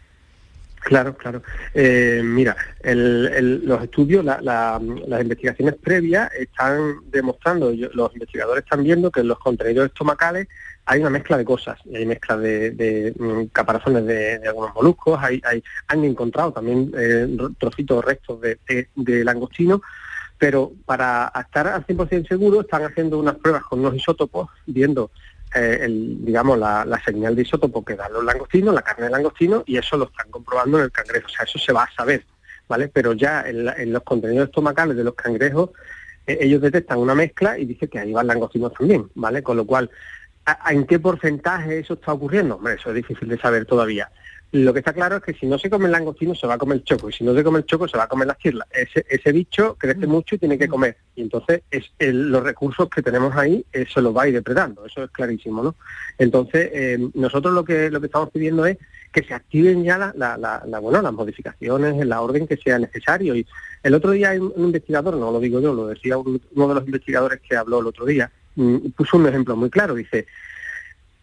Claro, claro. Eh, mira, los estudios, las investigaciones previas están demostrando, los investigadores están viendo que los contenedores estomacales hay una mezcla de cosas, hay mezcla de, mm, caparazones de, algunos moluscos, hay, han encontrado también eh, trocitos restos de, langostino, pero para estar al 100% seguro están haciendo unas pruebas con los isótopos, viendo eh, el, digamos la, señal de isótopo que dan los langostinos, la carne de langostino, y eso lo están comprobando en el cangrejo, o sea, eso se va a saber, ¿vale? Pero ya en, los contenidos estomacales de los cangrejos, eh, ellos detectan una mezcla y dicen que ahí van langostinos también, ¿vale? Con lo cual ¿En qué porcentaje eso está ocurriendo? Hombre, eso es difícil de saber todavía. Lo que está claro es que si no se come el langostino se va a comer el choco y si no se come el choco se va a comer la chirla. Ese, bicho crece mm. mucho y tiene que mm. comer y entonces es los recursos que tenemos ahí eso lo va a ir depredando, eso es clarísimo, ¿no? Entonces eh, nosotros lo que lo que estamos pidiendo es que se activen ya la, la, bueno, las modificaciones en la orden que sea necesario y el otro día hay un, investigador, no lo digo yo, lo decía uno de los investigadores que habló el otro día, puso un ejemplo muy claro, dice,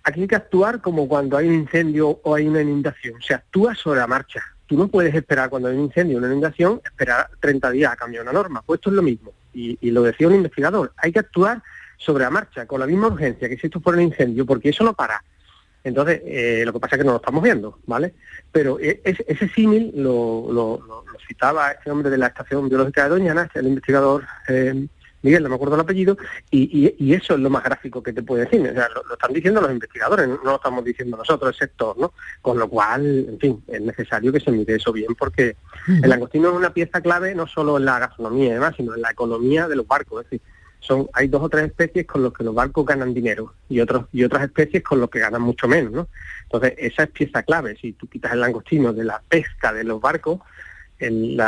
aquí hay que actuar como cuando hay un incendio o hay una inundación, se actúa sobre la marcha. Tú no puedes esperar cuando hay un incendio o una inundación, esperar 30 días a cambiar una norma. Pues esto es lo mismo. Y, lo decía un investigador, hay que actuar sobre la marcha, con la misma urgencia que si esto fuera un incendio, porque eso no para. Entonces, eh, lo que pasa es que no lo estamos viendo, ¿vale? Pero e, ese, símil lo, citaba este hombre de la Estación Biológica de Doñana, el investigador eh, Miguel, no me acuerdo el apellido, y, eso es lo más gráfico que te puede decir. O sea, lo, están diciendo los investigadores, no lo estamos diciendo nosotros, el sector, ¿no? Con lo cual, en fin, es necesario que se mire eso bien, porque el langostino es una pieza clave no solo en la gastronomía y demás, sino en la economía de los barcos. Es decir, son, hay dos o tres especies con las que los barcos ganan dinero y otros y otras especies con los que ganan mucho menos, ¿no? Entonces, esa es pieza clave. Si tú quitas el langostino de la pesca de los barcos, el,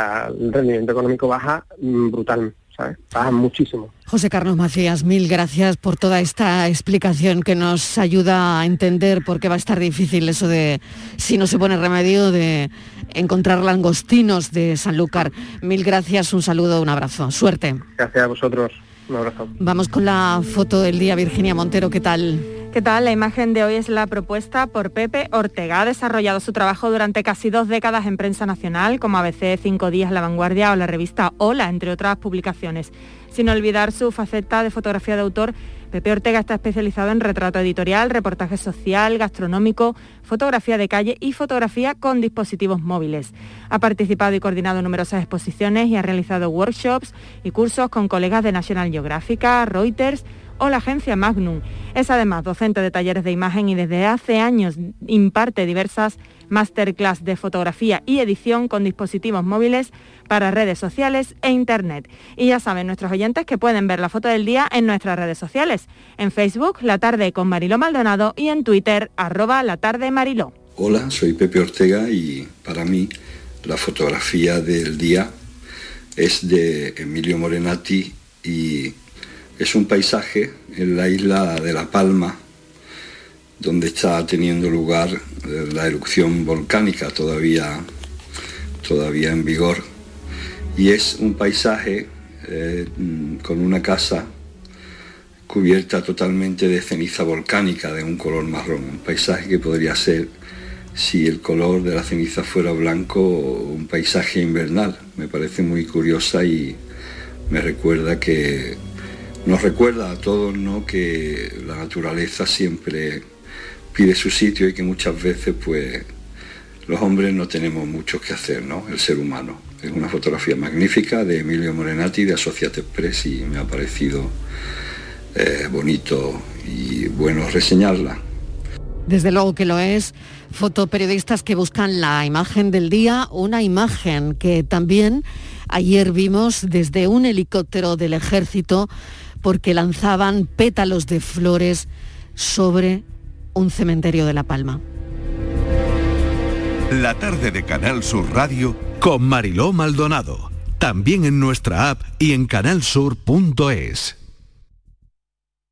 rendimiento económico baja mm, brutal, ¿sabes? Baja muchísimo. José Carlos Macías, mil gracias por toda esta explicación que nos ayuda a entender por qué va a estar difícil eso de, si no se pone remedio, de encontrar langostinos de Sanlúcar. Mil gracias, un saludo, un abrazo. Suerte. Gracias a vosotros. Un abrazo. Vamos con la foto del día, Virginia Montero, ¿qué tal? ¿Qué tal? La imagen de hoy es la propuesta por Pepe Ortega. Ha desarrollado su trabajo durante casi dos décadas en prensa nacional, como ABC, Cinco Días, La Vanguardia o la revista Hola, entre otras publicaciones. Sin olvidar su faceta de fotografía de autor Pepe Ortega está especializado en retrato editorial, reportaje social, gastronómico, fotografía de calle y fotografía con dispositivos móviles. Ha participado y coordinado numerosas exposiciones y ha realizado workshops y cursos con colegas de National Geographic, Reuters, o la agencia Magnum. Es además docente de talleres de imagen y desde hace años imparte diversas masterclass de fotografía y edición con dispositivos móviles para redes sociales e internet. Y ya saben nuestros oyentes que pueden ver la foto del día en nuestras redes sociales, en Facebook La Tarde con Mariló Maldonado y en Twitter arroba La Mariló. Hola, soy Pepe Ortega y para mí la fotografía del día es de Emilio Morenati y es un paisaje en la isla de La Palma, donde está teniendo lugar eh, la erupción volcánica todavía, todavía en vigor. Y es un paisaje eh, con una casa cubierta totalmente de ceniza volcánica de un color marrón, un paisaje que podría ser, si el color de la ceniza fuera blanco, un paisaje invernal. Me parece muy curiosa y me recuerda que nos recuerda a todos ¿no? que la naturaleza siempre pide su sitio y que muchas veces pues los hombres no tenemos mucho que hacer, ¿no? El ser humano. Es una fotografía magnífica de Emilio Morenati de Associated Press y me ha parecido eh, bonito y bueno reseñarla. Desde luego que lo es. Fotoperiodistas que buscan la imagen del día, una imagen que también ayer vimos desde un helicóptero del ejército porque lanzaban pétalos de flores sobre un cementerio de La Palma. La tarde de Canal Sur Radio con Mariló Maldonado. También en nuestra app y en canalsur.es.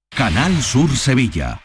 Canal Sur Sevilla.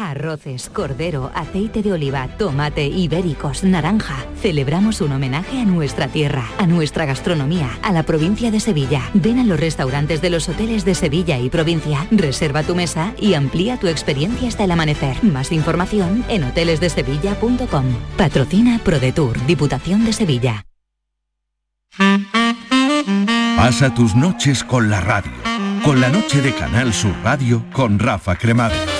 Arroces, cordero, aceite de oliva, tomate, ibéricos, naranja. Celebramos un homenaje a nuestra tierra, a nuestra gastronomía, a la provincia de Sevilla. Ven a los restaurantes de los hoteles de Sevilla y provincia, reserva tu mesa y amplía tu experiencia hasta el amanecer. Más información en hotelesdesevilla.com. Patrocina ProDetour, Diputación de Sevilla. Pasa tus noches con la radio. Con la noche de Canal Sur Radio con Rafa Cremades.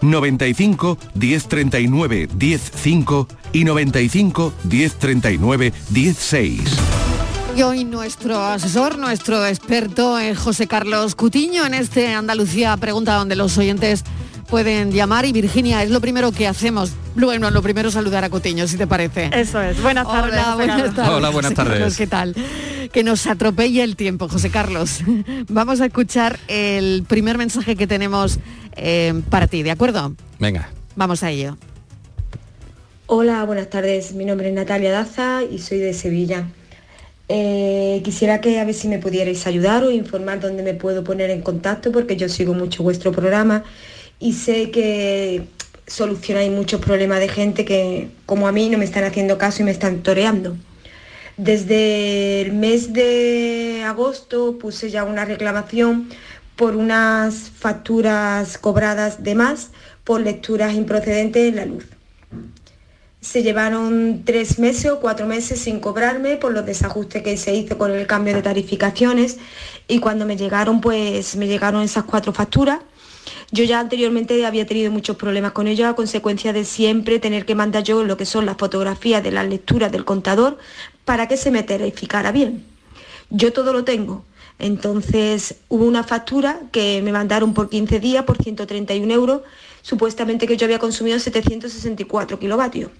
95 1039 105 y 95 1039 16. Y hoy nuestro asesor, nuestro experto es José Carlos Cutiño en este Andalucía Pregunta donde los oyentes pueden llamar y Virginia, es lo primero que hacemos. Bueno, lo primero saludar a Cutiño, si te parece. Eso es. Buenas tardes. Hola, buenas tardes. Hola, buenas tardes. ¿Qué tal? Que nos atropelle el tiempo, José Carlos. Vamos a escuchar el primer mensaje que tenemos eh, para ti, ¿de acuerdo? Venga. Vamos a ello. Hola, buenas tardes. Mi nombre es Natalia Daza y soy de Sevilla. Eh, quisiera que a ver si me pudierais ayudar o informar dónde me puedo poner en contacto porque yo sigo mucho vuestro programa y sé que solucionáis muchos problemas de gente que como a mí no me están haciendo caso y me están toreando. Desde el mes de agosto puse ya una reclamación por unas facturas cobradas de más por lecturas improcedentes en la luz se llevaron tres meses o cuatro meses sin cobrarme por los desajustes que se hizo con el cambio de tarificaciones y cuando me llegaron, pues me llegaron esas cuatro facturas. Yo ya anteriormente había tenido muchos problemas con ello a consecuencia de siempre tener que mandar yo lo que son las fotografías de las lecturas del contador para que se me tarificara bien. Yo todo lo tengo. Entonces hubo una factura que me mandaron por 15 días por 131 euros, supuestamente que yo había consumido 764 kilovatios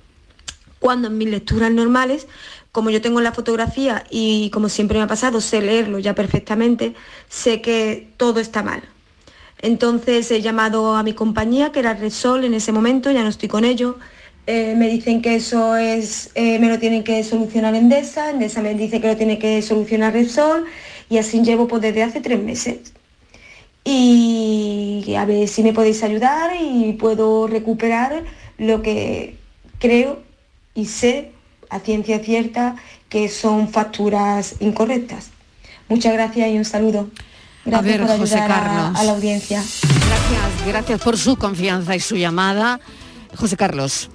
cuando en mis lecturas normales, como yo tengo la fotografía y como siempre me ha pasado, sé leerlo ya perfectamente, sé que todo está mal. Entonces he llamado a mi compañía, que era Resol en ese momento, ya no estoy con ellos. Eh, me dicen que eso es, eh, me lo tienen que solucionar Endesa, Endesa me dice que lo tiene que solucionar Resol y así llevo pues, desde hace tres meses. Y a ver si me podéis ayudar y puedo recuperar lo que creo y sé a ciencia cierta que son facturas incorrectas. Muchas gracias y un saludo. Gracias por José Carlos. A, la audiencia. Gracias, gracias por su confianza y su llamada. José Carlos.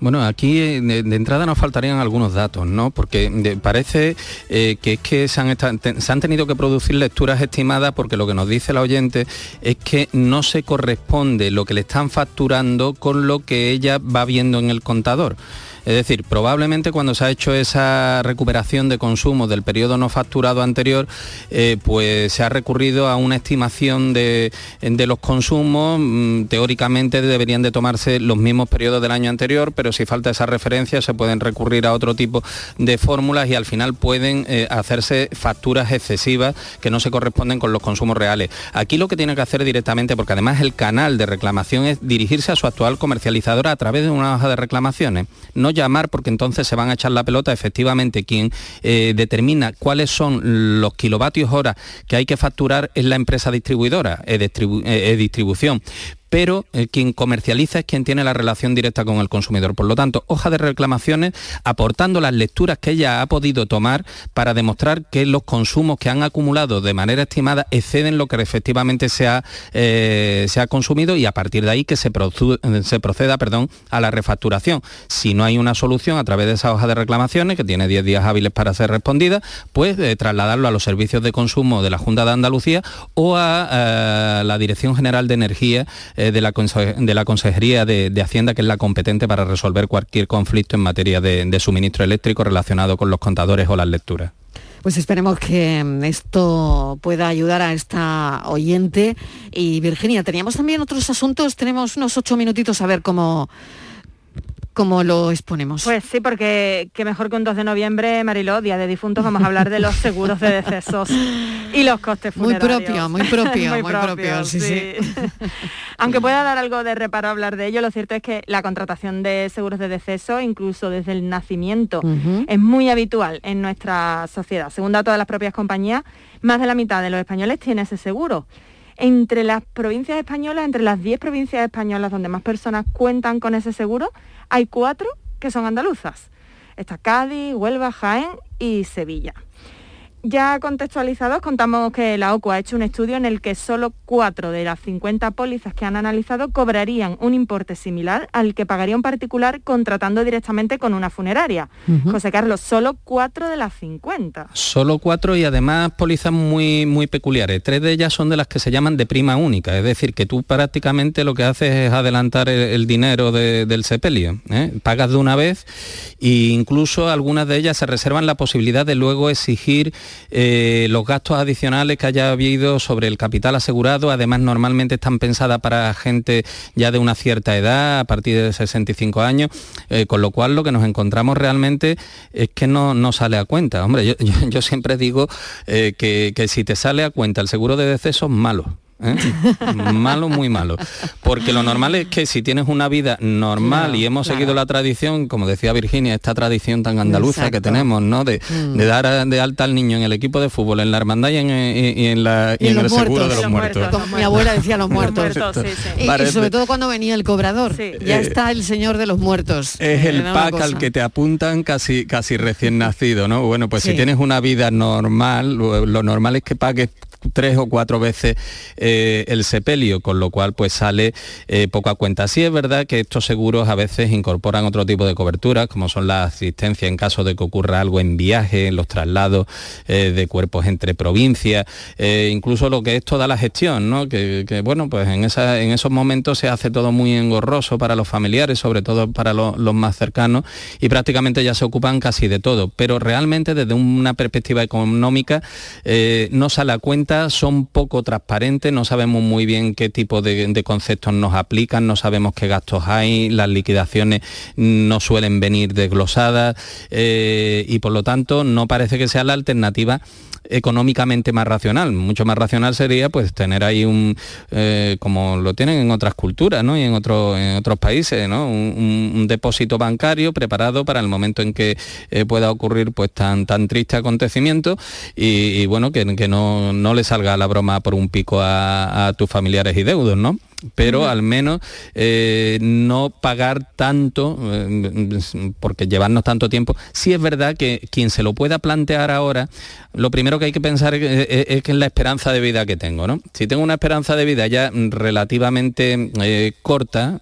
Bueno, aquí eh, de, entrada nos faltarían algunos datos, ¿no? Porque parece eh, que es que se han, se han, tenido que producir lecturas estimadas porque lo que nos dice la oyente es que no se corresponde lo que le están facturando con lo que ella va viendo en el contador. Es decir, probablemente cuando se ha hecho esa recuperación de consumo del periodo no facturado anterior, eh, pues se ha recurrido a una estimación de, los consumos. Mm, teóricamente deberían de tomarse los mismos periodos del año anterior, pero si falta esa referencia se pueden recurrir a otro tipo de fórmulas y al final pueden eh, hacerse facturas excesivas que no se corresponden con los consumos reales. Aquí lo que tiene que hacer directamente, porque además el canal de reclamación es dirigirse a su actual comercializadora a través de una hoja de reclamaciones. No llamar porque entonces se van a echar la pelota. Efectivamente, quien eh, determina cuáles son los kilovatios hora que hay que facturar es la empresa distribuidora, e distribución pero eh, quien comercializa es quien tiene la relación directa con el consumidor. Por lo tanto, hoja de reclamaciones aportando las lecturas que ella ha podido tomar para demostrar que los consumos que han acumulado de manera estimada exceden lo que efectivamente se ha, eh, se ha consumido y a partir de ahí que se, se proceda perdón, a la refacturación. Si no hay una solución a través de esa hoja de reclamaciones, que tiene 10 días hábiles para ser respondida, pues eh, trasladarlo a los servicios de consumo de la Junta de Andalucía o a la Dirección General de Energía eh, de, la de la Consejería de, Hacienda, que es la competente para resolver cualquier conflicto en materia de, suministro eléctrico relacionado con los contadores o las lecturas. Pues esperemos que mm, esto pueda ayudar a esta oyente. Y Virginia, teníamos también otros asuntos, tenemos unos ocho minutitos a ver cómo, como lo exponemos. Pues sí, porque qué mejor que un 2 de noviembre, Mariló, Día de Difuntos, vamos a hablar de los seguros de decesos y los costes funerarios. Muy propio, muy propio, muy, propio, sí, sí. Aunque pueda dar algo de reparo hablar de ello, lo cierto es que la contratación de seguros de deceso, incluso desde el nacimiento, es muy habitual en nuestra sociedad. Según datos de las propias compañías, más de la mitad de los españoles tiene ese seguro entre las provincias españolas, entre las 10 provincias españolas donde más personas cuentan con ese seguro, hay cuatro que son andaluzas. Está Cádiz, Huelva, Jaén y Sevilla. Ya contextualizados, contamos que la OCU ha hecho un estudio en el que solo cuatro de las 50 pólizas que han analizado cobrarían un importe similar al que pagaría un particular contratando directamente con una funeraria. José Carlos, solo cuatro de las 50. Solo cuatro y además pólizas muy, muy peculiares. Tres de ellas son de las que se llaman de prima única, es decir, que tú prácticamente lo que haces es adelantar el, dinero del sepelio. ¿eh? Pagas de una vez e incluso algunas de ellas se reservan la posibilidad de luego exigir eh, los gastos adicionales que haya habido sobre el capital asegurado, además normalmente están pensadas para gente ya de una cierta edad, a partir de 65 años, eh, con lo cual lo que nos encontramos realmente es que no, no sale a cuenta. Hombre, yo, siempre digo eh, que, que si te sale a cuenta el seguro de deceso, malo ¿eh? malo, muy malo. Porque lo normal es que si tienes una vida normal y hemos seguido la tradición, como decía Virginia, esta tradición tan andaluza que tenemos, ¿no? De, mm. dar de alta al niño en el equipo de fútbol, en la hermandad y en, el seguro de los, muertos. mi abuela decía los muertos. Y, sobre todo cuando venía el cobrador. Ya eh, está el señor de los muertos. Es el pack al que te apuntan casi, casi recién nacido, ¿no? Bueno, pues si tienes una vida normal, lo normal es que pagues tres o cuatro veces eh, el sepelio, con lo cual pues sale eh, poco a cuenta. Sí es verdad que estos seguros a veces incorporan otro tipo de coberturas, como son la asistencia en caso de que ocurra algo en viaje, en los traslados eh, de cuerpos entre provincias, incluso lo que es toda la gestión, ¿no? que, bueno, pues en, esa, en esos momentos se hace todo muy engorroso para los familiares, sobre todo para los más cercanos, y prácticamente ya se ocupan casi de todo, pero realmente desde una perspectiva económica no sale a cuenta son poco transparentes, no sabemos muy bien qué tipo de, conceptos nos aplican, no sabemos qué gastos hay, las liquidaciones no suelen venir desglosadas eh, y por lo tanto no parece que sea la alternativa económicamente más racional. Mucho más racional sería pues tener ahí un, eh, como lo tienen en otras culturas ¿no? y en, otro, en otros países, ¿no? un, depósito bancario preparado para el momento en que eh, pueda ocurrir pues tan, tan triste acontecimiento y, bueno, que, no, no, le salga la broma por un pico a, a tus familiares y deudos, ¿no? Pero al menos eh, no pagar tanto, eh, porque llevarnos tanto tiempo. Sí es verdad que quien se lo pueda plantear ahora, lo primero que hay que pensar es, que es la esperanza de vida que tengo. ¿no? Si tengo una esperanza de vida ya relativamente eh, corta,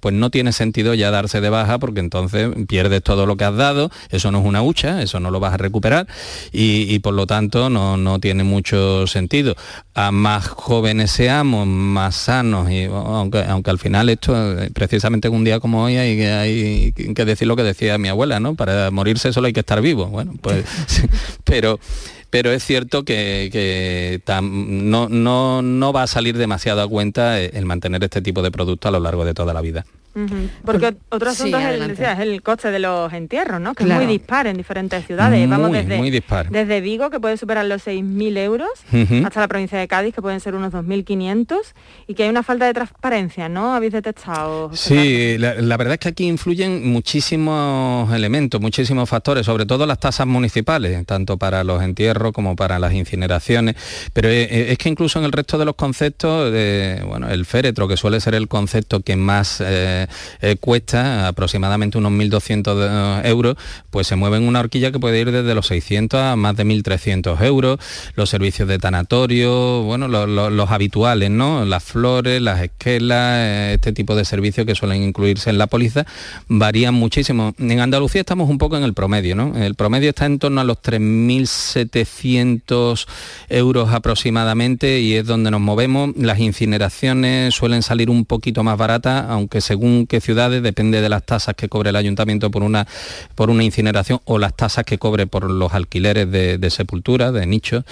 pues no tiene sentido ya darse de baja, porque entonces pierdes todo lo que has dado, eso no es una hucha, eso no lo vas a recuperar, y, por lo tanto no, no tiene mucho sentido. A más jóvenes seamos, más sanos, aunque, aunque al final esto, eh, precisamente en un día como hoy, hay, que decir lo que decía mi abuela, ¿no? Para morirse solo hay que estar vivo. Bueno, pues, pero pero es cierto que, no, no, no, va a salir demasiado a cuenta el mantener este tipo de producto a lo largo de toda la vida. Porque otro asunto es, el, coste de los entierros, ¿no? Que es muy dispar en diferentes ciudades. Vamos desde, desde Vigo, que puede superar los 6.000 euros, hasta la provincia de Cádiz, que pueden ser unos 2.500, y que hay una falta de transparencia, ¿no? ¿Habéis detectado? Sí, la, verdad es que aquí influyen muchísimos elementos, muchísimos factores, sobre todo las tasas municipales, tanto para los entierros como para las incineraciones, pero eh, eh, es, que incluso en el resto de los conceptos, bueno, el féretro, que suele ser el concepto que más... Eh, eh, cuesta aproximadamente unos 1.200 euros, pues se mueve en una horquilla que puede ir desde los 600 a más de 1.300 euros, los servicios de tanatorio, bueno, los habituales, ¿no? Las flores, las esquelas, eh, este tipo de servicios que suelen incluirse en la póliza, varían muchísimo. En Andalucía estamos un poco en el promedio, ¿no? El promedio está en torno a los 3.700 euros aproximadamente y es donde nos movemos. Las incineraciones suelen salir un poquito más baratas, aunque según qué ciudades, depende de las tasas que cobre el ayuntamiento por una, por una incineración o las tasas que cobre por los alquileres de, sepultura, de nichos.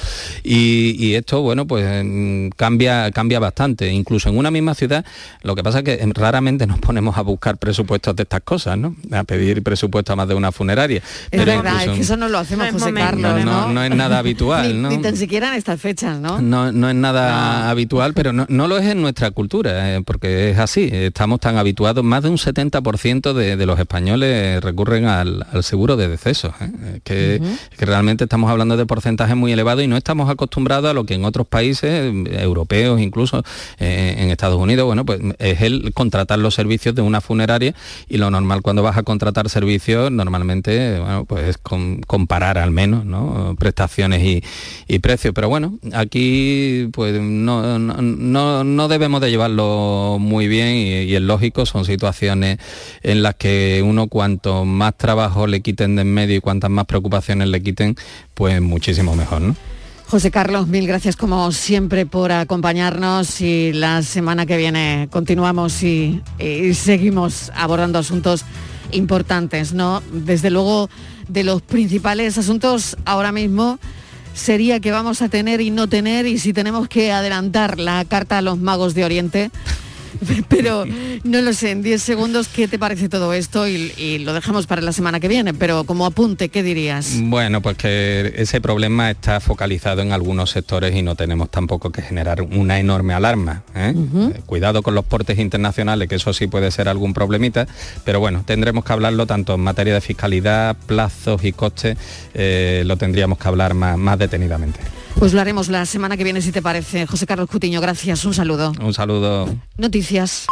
Y, esto, bueno, pues mm, cambia, cambia bastante. Incluso en una misma ciudad, lo que pasa es que raramente nos ponemos a buscar presupuestos de estas cosas, ¿no? A pedir presupuestos a más de una funeraria. Es verdad, es que eso no lo hacemos, José Carlos, ¿no? No, es nada habitual, ¿no? Ni tan siquiera en estas fechas, ¿no? No, no es nada habitual, pero no, lo es en nuestra cultura, eh, porque es así, estamos tan habituados situado, más de un 70% de, los españoles recurren al, seguro de decesos, ¿eh? que, realmente estamos hablando de porcentajes muy elevados y no estamos acostumbrados a lo que en otros países europeos, incluso eh, en Estados Unidos, bueno, pues es el contratar los servicios de una funeraria y lo normal cuando vas a contratar servicios, normalmente, bueno, pues es comparar al menos, ¿no? Prestaciones y, precios. Pero bueno, aquí pues no, no, debemos de llevarlo muy bien y, es lógico, son situaciones en las que uno cuanto más trabajo le quiten de en medio y cuantas más preocupaciones le quiten, pues muchísimo mejor. José Carlos, mil gracias como siempre por acompañarnos y la semana que viene continuamos y, seguimos abordando asuntos importantes, ¿no? Desde luego, de los principales asuntos ahora mismo sería que vamos a tener y no tener y si tenemos que adelantar la carta a los magos de Oriente pero no lo sé, en 10 segundos, ¿qué te parece todo esto? Y, lo dejamos para la semana que viene, pero como apunte, ¿qué dirías? Bueno, pues que ese problema está focalizado en algunos sectores y no tenemos tampoco que generar una enorme alarma. ¿eh? Eh, cuidado con los portes internacionales, que eso sí puede ser algún problemita, pero bueno, tendremos que hablarlo tanto en materia de fiscalidad, plazos y costes, eh, lo tendríamos que hablar más detenidamente. Pues lo haremos la semana que viene si te parece. José Carlos Cutiño, gracias. Un saludo. Un saludo. Noticias.